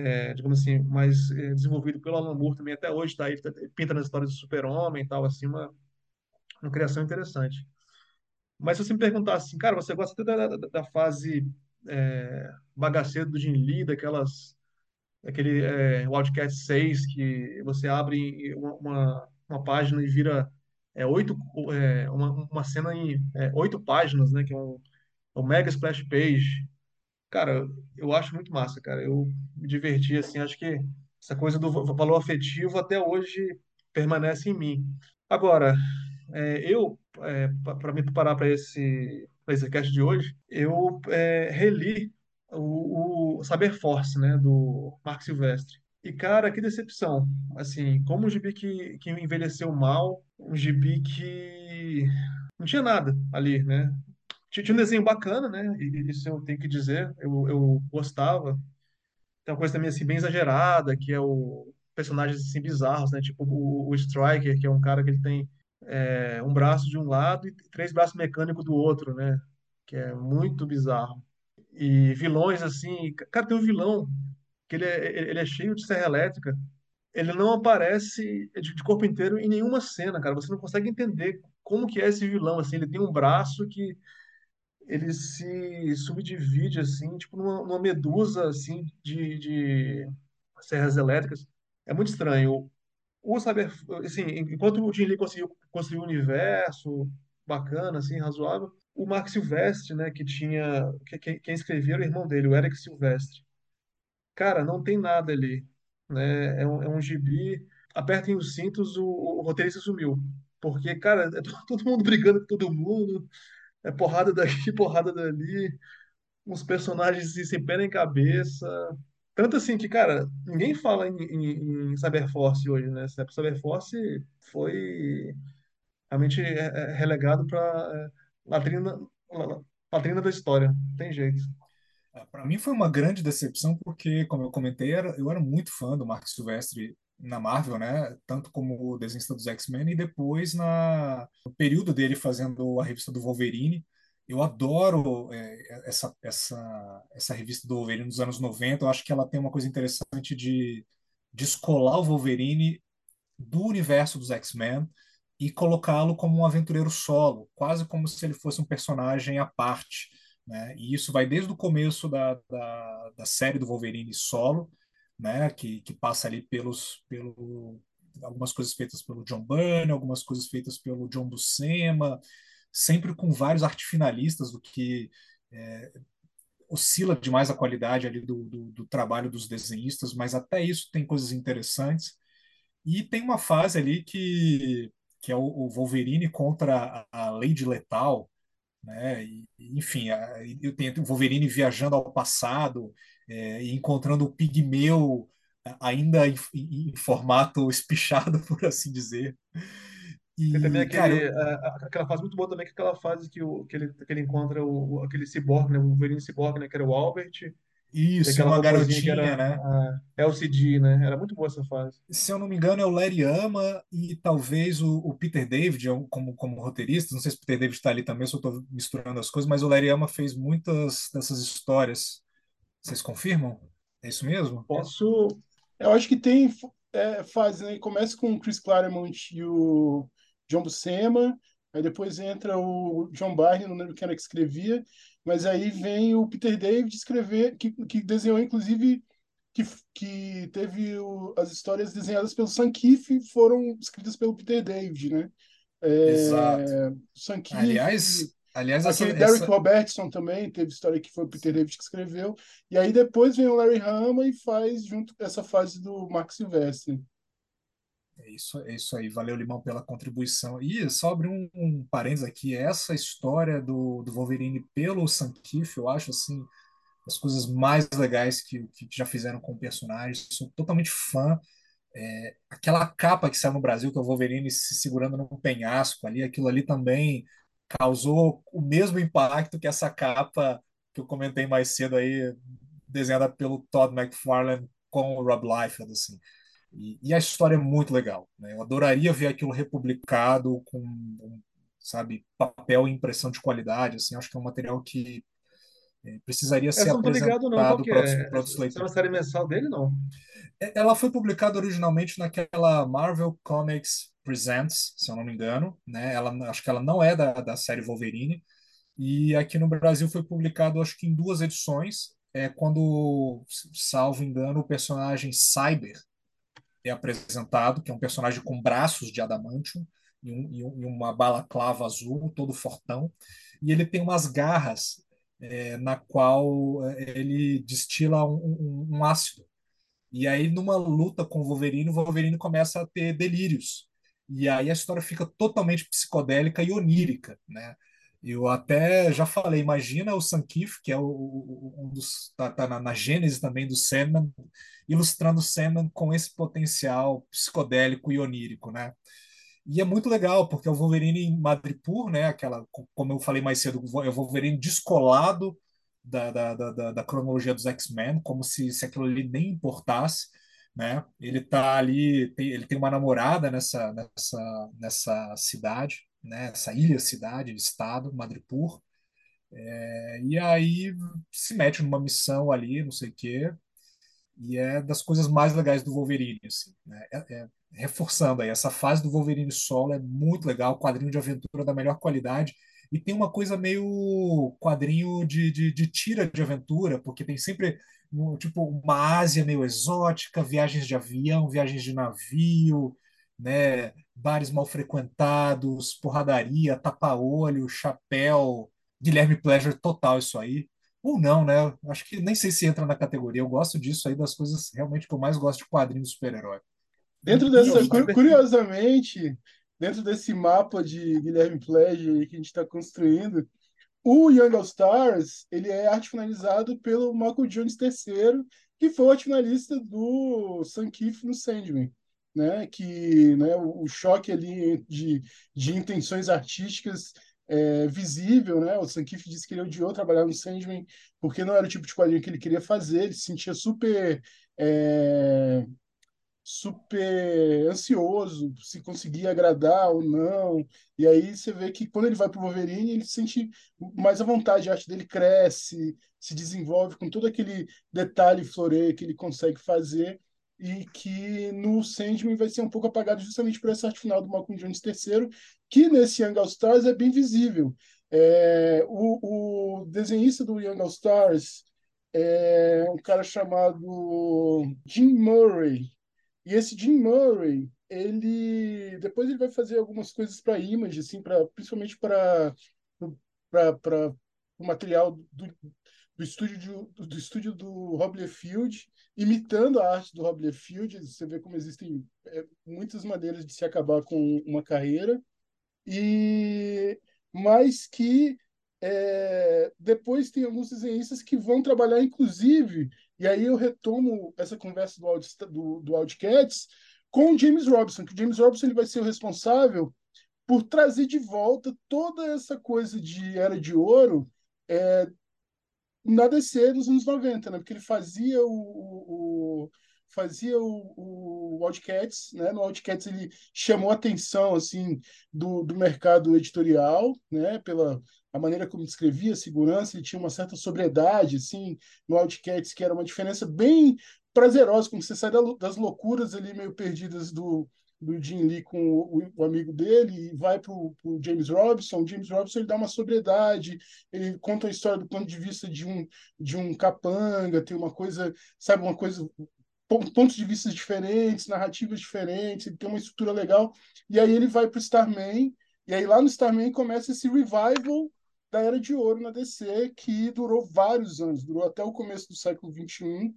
é, digamos assim, mais é, desenvolvido pelo Alan Moore também até hoje, tá aí, tá- pinta nas histórias do Super-Homem e tal, assim, uma, uma criação interessante. Mas se você me perguntar assim, cara, você gosta da, da, da fase é, bagaceira do Jim Lee, daquelas aquele é, Wildcat 6 que você abre uma, uma, uma página e vira é, oito, é, uma, uma cena em é, oito páginas, né? Que é um, é um mega splash page. Cara, eu acho muito massa, cara. Eu me diverti, assim, acho que essa coisa do va- valor afetivo até hoje permanece em mim. Agora, é, eu, para me preparar para esse Lasercast de hoje, eu é, reli o, o Saber Force, né, do Mark Silvestre. E, cara, que decepção. Assim, como um gibi que, que envelheceu mal, um gibi que não tinha nada ali, né? Tinha tinha um desenho bacana, né? E isso eu tenho que dizer, eu, eu gostava. Tem uma coisa também assim bem exagerada, que é o personagens assim bizarros, né? Tipo o, o Striker, que é um cara que ele tem é, um braço de um lado e três braços mecânicos do outro, né? Que é muito bizarro. E vilões assim, cara, tem um vilão que ele é, ele é cheio de serra elétrica. Ele não aparece de corpo inteiro em nenhuma cena, cara. Você não consegue entender como que é esse vilão, assim. Ele tem um braço que ele se subdivide assim, tipo numa, numa medusa assim de, de serras elétricas. É muito estranho. O saber, assim, enquanto o Jim Lee conseguiu construir um universo bacana, assim, razoável, o Mark Silvestre, né, que tinha, que, que- quem escrevia era o irmão dele, o Eric Silvestre. Cara, não tem nada ali, né? É um, é um gibi. Apertem os cintos, o, o roteirista sumiu. Porque, cara, é to- *laughs* todo mundo brigando com todo mundo, é porrada daqui, *laughs* porrada dali uns personagens assim, sem pé nem cabeça. Tanto assim que, cara, ninguém fala em, em, em Cyberforce hoje, né? Cyberforce foi realmente é, é, relegado para latrina, la- latrina da história. Não tem jeito. Para mim foi uma grande decepção porque, como eu comentei, eu era muito fã do Mark Silvestre na Marvel, né? Tanto como o desenhista dos X-Men e depois na no período dele fazendo a revista do Wolverine. Eu adoro é, essa, essa, essa revista do Wolverine dos anos 90. Eu acho que ela tem uma coisa interessante de descolar o Wolverine do universo dos X-Men e colocá-lo como um aventureiro solo, quase como se ele fosse um personagem à parte. Né? E isso vai desde o começo da, da, da série do Wolverine solo, né? que, que passa ali pelos, pelo, algumas coisas feitas pelo John Byrne, algumas coisas feitas pelo John Buscema, sempre com vários artifinalistas, do que é, oscila demais a qualidade ali do, do, do trabalho dos desenhistas, mas até isso tem coisas interessantes. E tem uma fase ali que, que é o, o Wolverine contra a, a Lady Lethal, né? E, enfim, a, eu tenho o Wolverine viajando ao passado é, e encontrando o Pigmeu ainda em, em, em formato *laughs* espichado, por assim dizer. Tem também E, cara, aquele, eu, a- a- aquela fase muito boa também, que é aquela fase que, o, que, ele, que ele encontra o, aquele ciborgue, né? O Wolverine ciborgue, né? Que era o Albert. E isso, aquela uma robozinha que era garotinha, né? a LCD, né? Era muito boa essa fase. Se eu não me engano, é o Larry Hama e talvez o, o Peter David é como, como roteirista. Não sei se o Peter David está ali também, se eu estou misturando as coisas, mas o Larry Hama fez muitas dessas histórias. Vocês confirmam? É isso mesmo? Posso. Eu acho que tem é, fases, né? Começa com o Chris Claremont e o John Buscema, aí depois entra o John Byrne, não lembro quem era que escrevia, mas aí vem o Peter David escrever, que, que desenhou, inclusive, que, que teve o, as histórias desenhadas pelo Sam Kiff foram escritas pelo Peter David, né? Exato. É, Sam Kiff, Aliás, aliás essa, Aquele Derek essa, Robertson também teve história que foi o Peter David que escreveu. E aí depois vem o Larry Hama e faz junto essa fase do Mark Silvestre. É isso, é isso aí. Valeu, Limão, pela contribuição. E só abrir um, um parênteses aqui. Essa história do, do Wolverine pelo Sam Kiff, eu acho assim, as coisas mais legais que, que já fizeram com o personagem. Sou totalmente fã. É, aquela capa que saiu no Brasil, que é o Wolverine se segurando num penhasco ali, aquilo ali também causou o mesmo impacto que essa capa que eu comentei mais cedo aí desenhada pelo Todd McFarlane com o Rob Liefeld, assim. E, e, a história é muito legal, né? Eu adoraria ver aquilo republicado com, sabe, papel e impressão de qualidade, assim. Acho que é um material que é, precisaria ser Essa não. Apresentado para outros, é? para outros Essa é uma leitores. série mensal dele, não? É, Ela foi publicada originalmente naquela Marvel Comics Presents, se eu não me engano, né? Ela, acho que ela não é da, da série Wolverine, e aqui no Brasil foi publicado, acho que em duas edições, é quando, salvo engano, o personagem Cyber é apresentado, que é um personagem com braços de adamantium e, um, e, um, e uma balaclava azul, todo fortão, e ele tem umas garras é, na qual é, ele destila um, um, um ácido. E aí, numa luta com o Wolverine, o Wolverine começa a ter delírios. E aí a história fica totalmente psicodélica e onírica, né? Eu até já falei, imagina o Sankif, que é o, um dos tá, tá na, na gênese também do Sandman, ilustrando o Sandman com esse potencial psicodélico e onírico, né? E é muito legal, porque é o Wolverine em Madripoor, né? Aquela, como eu falei mais cedo, é o Wolverine descolado da, da, da, da- da cronologia dos X-Men, como se, se aquilo ali nem importasse, né? Ele tá ali, tem- ele tem uma namorada nessa, nessa, nessa cidade, né? Essa ilha-cidade, estado, Madripoor. É, e aí se mete numa missão ali, não sei o quê, e é das coisas mais legais do Wolverine, assim, né? É- é- reforçando aí, essa fase do Wolverine solo é muito legal, quadrinho de aventura da melhor qualidade, e tem uma coisa meio quadrinho de, de, de tira de aventura, porque tem sempre tipo uma Ásia meio exótica, viagens de avião, viagens de navio, né? Bares mal frequentados, porradaria, tapa-olho, chapéu, Guilherme Pleasure total isso aí. Ou não, né? Acho que nem sei se entra na categoria. Eu gosto disso aí, das coisas realmente que eu mais gosto de quadrinhos de super-herói. Dentro E dessa, curiosamente, dentro desse mapa de Guilherme Plege que a gente está construindo, o Young All Stars ele é arte finalizado pelo Michael Jones III, que foi o arte finalista do Sam no Sandman, né? Que, né, o, o choque ali de, de intenções artísticas é visível, né? O Sam Keith disse que ele odiou trabalhar no Sandman porque não era o tipo de quadrinho que ele queria fazer, ele se sentia super é, super ansioso se conseguir agradar ou não. E aí você vê que quando ele vai para o Wolverine, ele se sente mais à vontade, a arte dele cresce, se desenvolve com todo aquele detalhe floreio que ele consegue fazer e que no Sandman vai ser um pouco apagado justamente por essa arte final do Malcolm Jones III, que nesse Young All Stars é bem visível. É, o, o desenhista do Young All Stars é um cara chamado Jim Murray, e esse Jim Murray, ele depois ele vai fazer algumas coisas para Image, assim, para principalmente para para o material do, do estúdio de, do estúdio do Rob Liefeld, imitando a arte do Rob Liefeld. Você vê como existem é, muitas maneiras de se acabar com uma carreira e mas que é, depois tem alguns desenhistas que vão trabalhar, inclusive, e aí eu retomo essa conversa do, Audi, do, do Wildcats com o James Robson, que o James Robson ele vai ser o responsável por trazer de volta toda essa coisa de Era de Ouro é, na DC dos anos 90, né? Porque ele fazia o, o, o fazia o, o Wildcats, né? No Wildcats ele chamou a atenção assim do, do mercado editorial, né? Pela a maneira como escrevia, a segurança, ele tinha uma certa sobriedade, assim, no Wildcats, que era uma diferença bem prazerosa, como você sai das loucuras ali meio perdidas do, do Jim Lee com o, o amigo dele e vai para o James Robson. O James Robson ele dá uma sobriedade, ele conta a história do ponto de vista de um, de um capanga, tem uma coisa, sabe, uma coisa pontos de vista diferentes, narrativas diferentes, ele tem uma estrutura legal. E aí ele vai para o Starman, e aí lá no Starman começa esse revival da Era de Ouro na DC, que durou vários anos, durou até o começo do século XXI,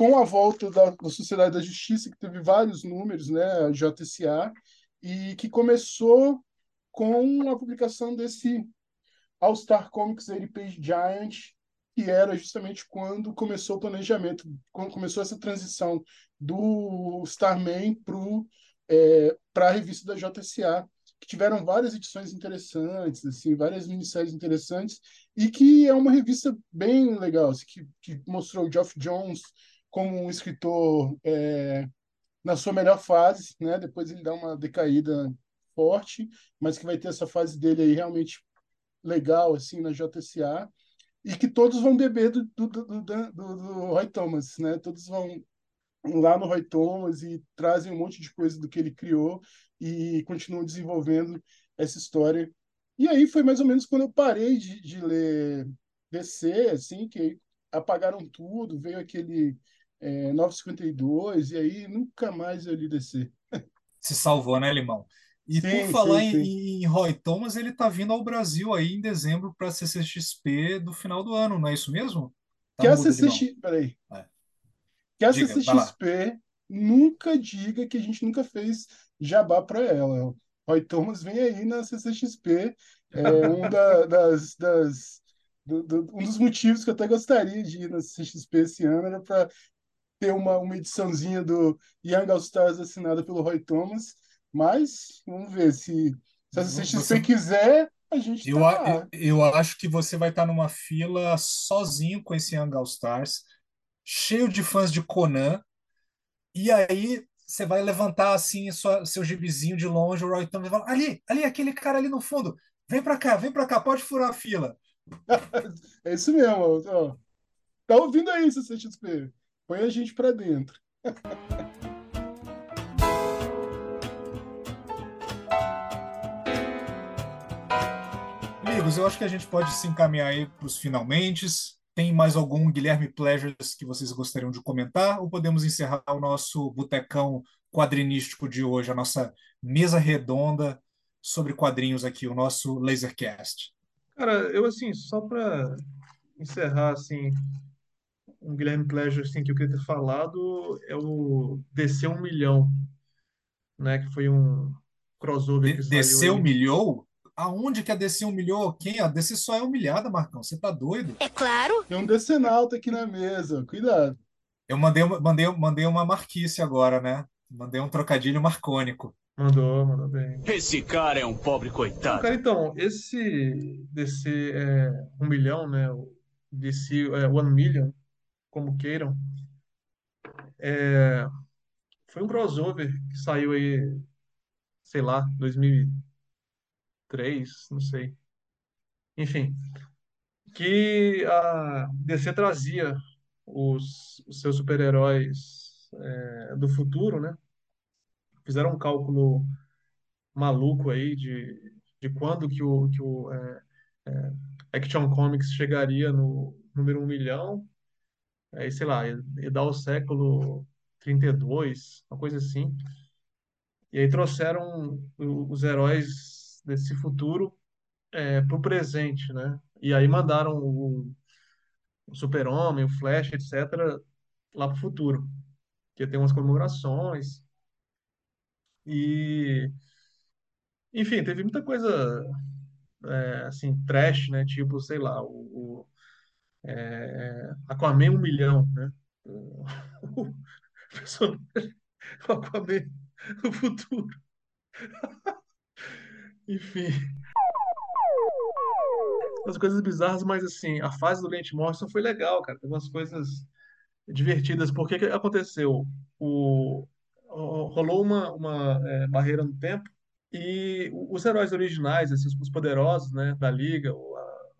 com a volta da, da Sociedade da Justiça, que teve vários números, né, a JSA, e que começou com a publicação desse All Star Comics 80 Page Giant, que era justamente quando começou o planejamento, quando começou essa transição do Starman para é, a revista da JSA. que tiveram várias edições interessantes, assim, várias minisséries interessantes, e que é uma revista bem legal, assim, que, que mostrou o Geoff Jones como um escritor é, na sua melhor fase, né? Depois ele dá uma decaída forte, mas que vai ter essa fase dele aí realmente legal, assim, na JSA, e que todos vão beber do, do, do, do, do Roy Thomas, né? Todos vão lá no Roy Thomas e trazem um monte de coisa do que ele criou e continuam desenvolvendo essa história. E aí foi mais ou menos quando eu parei de, de ler DC, assim, que apagaram tudo, veio aquele é, 952, e aí nunca mais eu li DC. Se salvou, né, Limão? E Sim, por falar sim, em, sim. em Roy Thomas, ele tá vindo ao Brasil aí em dezembro para a CCXP do final do ano, não é isso mesmo? Tá Que a mudo, Limão. CCX... Peraí. É. Que a Diga. CCXP nunca diga que a gente nunca fez jabá para ela. Roy Thomas vem aí na CCXP, é *laughs* um da- das, das do- do- um dos motivos que eu até gostaria de ir na CCXP esse ano era para ter uma, uma ediçãozinha do Young All Stars assinada pelo Roy Thomas, mas vamos ver se, se a CCXP Você- quiser, a gente Eu, tá eu, eu acho que você vai estar numa fila sozinho com esse Young All Stars, cheio de fãs de Conan, e aí você vai levantar assim sua, seu gibizinho de longe, o Roy Thomas vai falar, ali, ali, aquele cara ali no fundo, vem pra cá, vem pra cá, pode furar a fila. *laughs* É isso mesmo, ó. Tá ouvindo aí, CCXP? Põe a gente pra dentro. *laughs* Amigos, eu acho que a gente pode se encaminhar aí para os finalmente. Tem mais algum Guilherme Pleasures que vocês gostariam de comentar? Ou podemos encerrar o nosso botecão quadrinístico de hoje, a nossa mesa redonda sobre quadrinhos aqui, o nosso Lasercast? Cara, eu assim, só para encerrar assim, um Guilherme Pleasure assim, que eu queria ter falado é o DC 1 milhão, né, que foi um crossover De- que saiu DC aí. humilhou? Aonde que a DC humilhou quem? A DC só é humilhada, Marcão. Você tá doido? É claro. Tem um decenalto aqui na mesa, cuidado. Eu mandei, uma- mandei, mandei uma marquice agora, né? Mandei um trocadilho marcônico. Mandou, mandou bem. Esse cara é um pobre Então, coitado. cara, então, esse DC é, 1 milhão, né, o DC é, 1 million, como queiram, é, foi um crossover que saiu aí, sei lá, 2003, não sei. Enfim, que a DC trazia os, os seus super-heróis é, do futuro, né? Fizeram um cálculo maluco aí de, de quando que o, que o é, é, Action Comics chegaria no número um milhão, aí sei lá, ia dar o século 32, uma coisa assim. E aí trouxeram os heróis desse futuro é, para o presente, né? E aí mandaram o, o Super-Homem, o Flash, etc., lá para o futuro, que ter umas comemorações. E, enfim, teve muita coisa é, assim, trash, né? Tipo, sei lá, o, o é, Aquaman um milhão, né? O, *laughs* personagem o Aquaman no futuro. *laughs* Enfim, umas coisas bizarras, mas assim, a fase do Grant Morrison foi legal, cara. Teve umas coisas divertidas. Por que aconteceu? O, rolou uma, uma é, barreira no tempo e os heróis originais, assim, os poderosos, né, da Liga,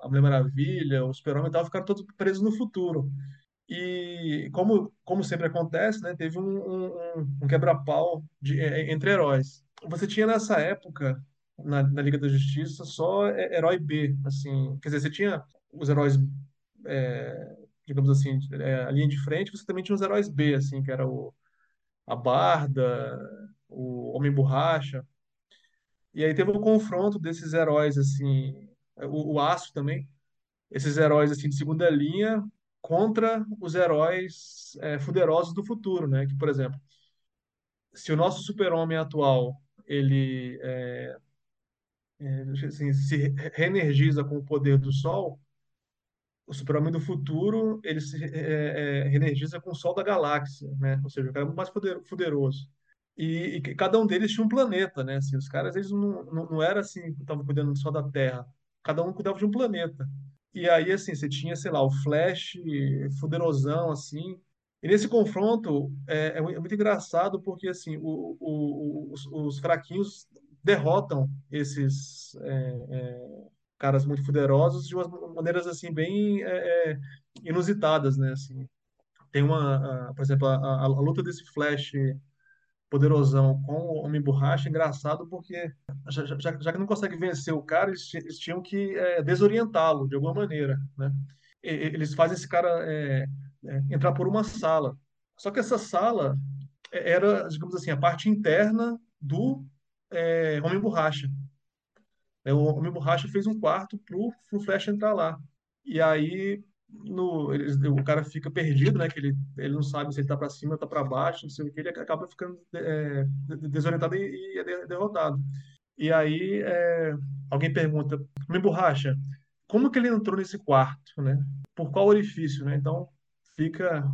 a, Mulher Maravilha, o Super-Homem e tal, ficaram todos presos no futuro. E como, como sempre acontece, né, teve um, um, um- quebra-pau de- é, entre heróis. Você tinha nessa época, na, na Liga da Justiça, só é, herói B, assim, quer dizer, você tinha os heróis, é, digamos assim, é, a linha de frente, você também tinha os heróis B, assim, que era o, a Barda, o Homem-Borracha, e aí teve um confronto desses heróis, assim, o, o Aço também, esses heróis assim de segunda linha contra os heróis é, fuderosos do futuro, né? Que, por exemplo, se o nosso super-homem atual ele é, é, assim, se reenergiza com o poder do Sol, o super-homem do futuro ele se é, é, reenergiza com o Sol da galáxia, né? Ou seja, o cara é muito mais poder- poderoso. E, e cada um deles tinha um planeta, né? Assim, os caras, eles não, não, não era assim, estavam cuidando só da Terra. Cada um cuidava de um planeta. E aí, assim, você tinha, sei lá, o Flash fuderosão, assim. E nesse confronto, é, é é muito engraçado porque, assim, o, o- os, os fraquinhos derrotam esses é, é, caras muito poderosos de umas maneiras, assim, bem é, inusitadas, né? Assim, tem uma, a- por exemplo, a, a- a luta desse Flash poderosão com o Homem-Borracha, é engraçado porque já, já, já que não consegue vencer o cara, eles, eles tinham que é, desorientá-lo de alguma maneira, né? E- Eles fazem esse cara é, é, entrar por uma sala. Só que essa sala é, era, digamos assim, a parte interna do é, Homem-Borracha. É, O Homem-Borracha fez um quarto pro, pro Flash entrar lá. E aí no, eles- o cara fica perdido, né? Que ele, ele não sabe se ele tá para cima, tá para baixo, não sei o que, ele acaba ficando é, de- desorientado e, e é de- derrotado. E aí é, alguém pergunta, me borracha, como que ele entrou nesse quarto, né? Por qual orifício, né? Então fica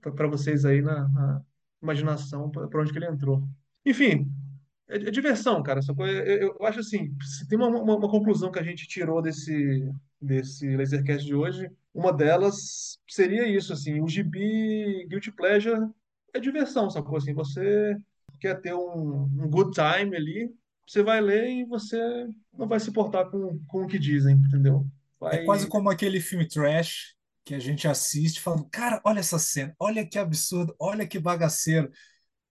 para vocês aí na, na imaginação para onde que ele entrou. Enfim, é, é diversão, cara. Essa coisa, eu- eu acho assim, se tem uma, uma, uma conclusão que a gente tirou desse, desse Lasercast de hoje, uma delas seria isso, assim, o gibi Guilty Pleasure é diversão, sacou? Assim, você quer ter um, um good time ali, você vai ler e você não vai se importar com, com o que dizem, entendeu? É quase Vai... como aquele filme trash que a gente assiste falando, cara, olha essa cena, olha que absurdo, olha que bagaceiro.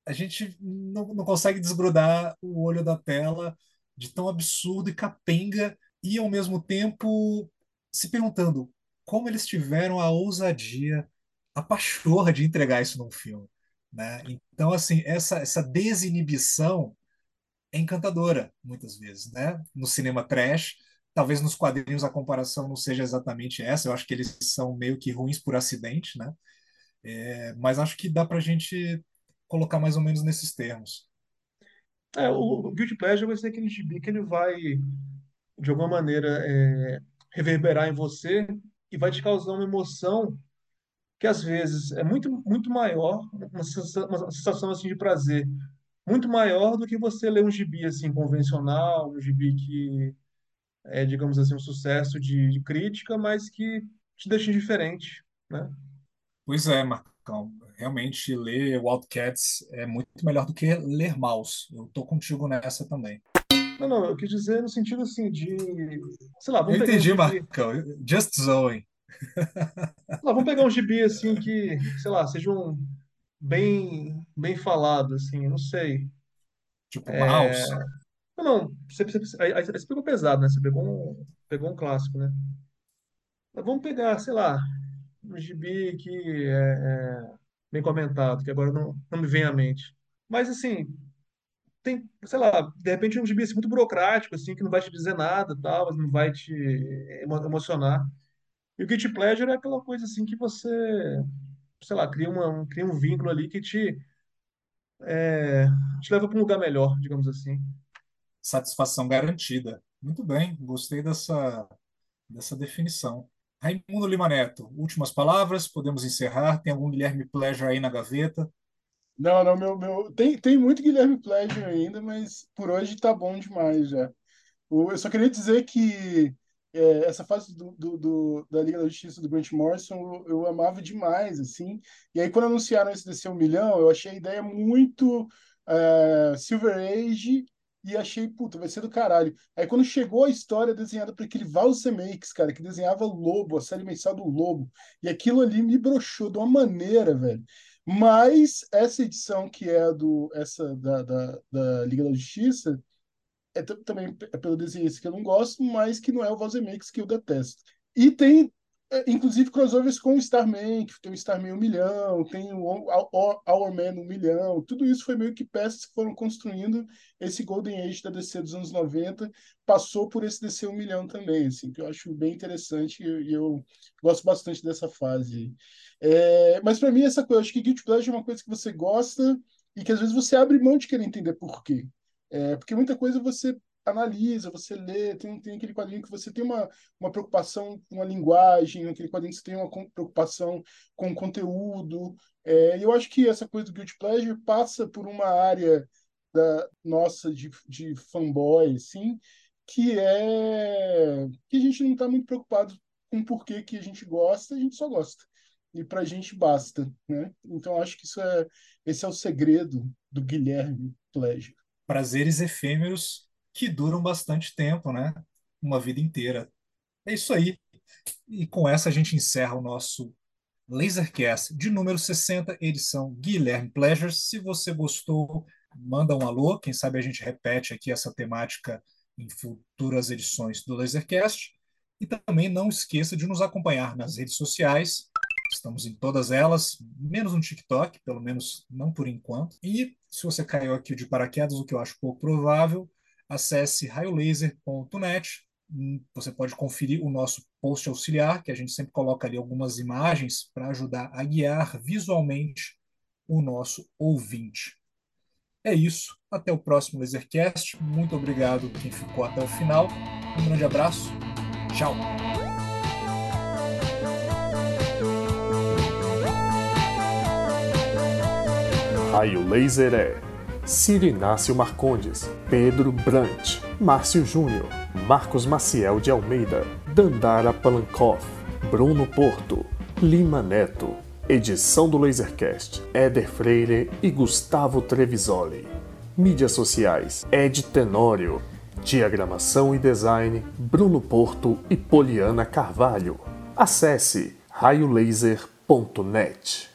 A gente não, não consegue desgrudar o olho da tela de tão absurdo e capenga e ao mesmo tempo se perguntando como eles tiveram a ousadia, a pachorra de entregar isso num filme, né? Então, assim, essa, essa desinibição é encantadora, muitas vezes, né? No cinema trash, talvez nos quadrinhos a comparação não seja exatamente essa, eu acho que eles são meio que ruins por acidente, né? É, mas acho que dá pra gente colocar mais ou menos nesses termos. É, o, Guilty Pleasure vai ser aquele gibi que ele vai, de alguma maneira, é, reverberar em você e vai te causar uma emoção que às vezes é muito muito maior, uma sensação, uma sensação assim de prazer, muito maior do que você ler um gibi assim convencional, um gibi que é, digamos assim, um sucesso de, de crítica, mas que te deixa indiferente, né? Pois é, Marcão, realmente ler Wildcats é muito melhor do que ler Maus. Eu tô contigo nessa também. Não, não, eu quis dizer no sentido assim de, sei lá, Eu vamos pegar um entendi, gibi, Marcão. Just lá, vamos pegar um gibi assim que, sei lá, seja um bem bem falado assim, não sei. Tipo, Maus. Não, não, você, você, aí, aí você pegou pesado, né? Você pegou um, pegou um clássico, né? Mas vamos pegar, sei lá, um gibi que é, é bem comentado, que agora não, não me vem à mente. Mas, assim, tem, sei lá, de repente um gibi assim, muito burocrático, assim, que não vai te dizer nada, tal, mas não vai te emo- emocionar. E o Guilty Pleasure é aquela coisa, assim, que você, sei lá, cria, uma, um, cria um vínculo ali que te, é, te leva para um lugar melhor, digamos assim. Satisfação garantida. Muito bem, gostei dessa, dessa definição. Raimundo Lima Neto, últimas palavras, podemos encerrar. Tem algum Guilherme Pleasure aí na gaveta? Não, não, meu, meu, tem, tem muito Guilherme Pleasure ainda, mas por hoje tá bom demais já. Eu só queria dizer que é, essa fase do, do, do- da Liga da Justiça do Grant Morrison eu, eu amava demais, assim. E aí, quando anunciaram esse DC um milhão, eu achei a ideia muito é, Silver Age e achei, puta, vai ser do caralho. Aí, quando chegou a história desenhada por aquele Val cara, que desenhava Lobo, a série mensal do Lobo, e aquilo ali me broxou de uma maneira, velho. Mas essa edição que é do essa da, da, da Liga da Justiça é também é pelo desenhista que eu não gosto, mas que não é o Vozemex que eu detesto. E tem, inclusive, crossovers com o Starman, que tem o Starman um milhão, tem o Our Man um milhão, tudo isso foi meio que peças que foram construindo esse Golden Age da DC dos anos 90, passou por esse DC um milhão também, assim, que eu acho bem interessante e eu gosto bastante dessa fase. É, mas para mim, essa coisa, acho que Guilty Pleasure é uma coisa que você gosta e que às vezes você abre mão de querer entender por quê. É, porque muita coisa você analisa, você lê, tem, tem aquele quadrinho que você tem uma, uma preocupação com a linguagem, aquele quadrinho que você tem uma preocupação com o conteúdo. É, eu acho que essa coisa do Guilty Pleasure passa por uma área da nossa de, de fanboy, assim, que é que a gente não está muito preocupado com o porquê que a gente gosta, a gente só gosta. E para a gente basta, né? Então acho que isso é esse é o segredo do Guilherme Pleasure. Prazeres efêmeros que duram bastante tempo, né? Uma vida inteira. É isso aí. E com essa a gente encerra o nosso Lasercast de número 60, edição Guilherme Pleasures. Se você gostou, manda um alô. Quem sabe a gente repete aqui essa temática em futuras edições do Lasercast. E também não esqueça de nos acompanhar nas redes sociais. Estamos em todas elas, menos no TikTok, pelo menos não por enquanto. E se você caiu aqui de paraquedas, o que eu acho pouco provável, acesse raiolaser.net. Hum, você pode conferir o nosso post auxiliar, que a gente sempre coloca ali algumas imagens para ajudar a guiar visualmente o nosso ouvinte. É isso. Até o próximo Lasercast. Muito obrigado quem ficou até o final. Um grande abraço. Tchau. Raio Laser é Ciro Inácio Marcondes, Pedro Brant, Márcio Júnior, Marcos Maciel de Almeida, Dandara Palankoff, Bruno Porto, Lima Neto. Edição do Lasercast, Éder Freire e Gustavo Trevisoli. Mídias sociais, Ed Tenório. Diagramação e design, Bruno Porto e Poliana Carvalho. Acesse raiolaser.net.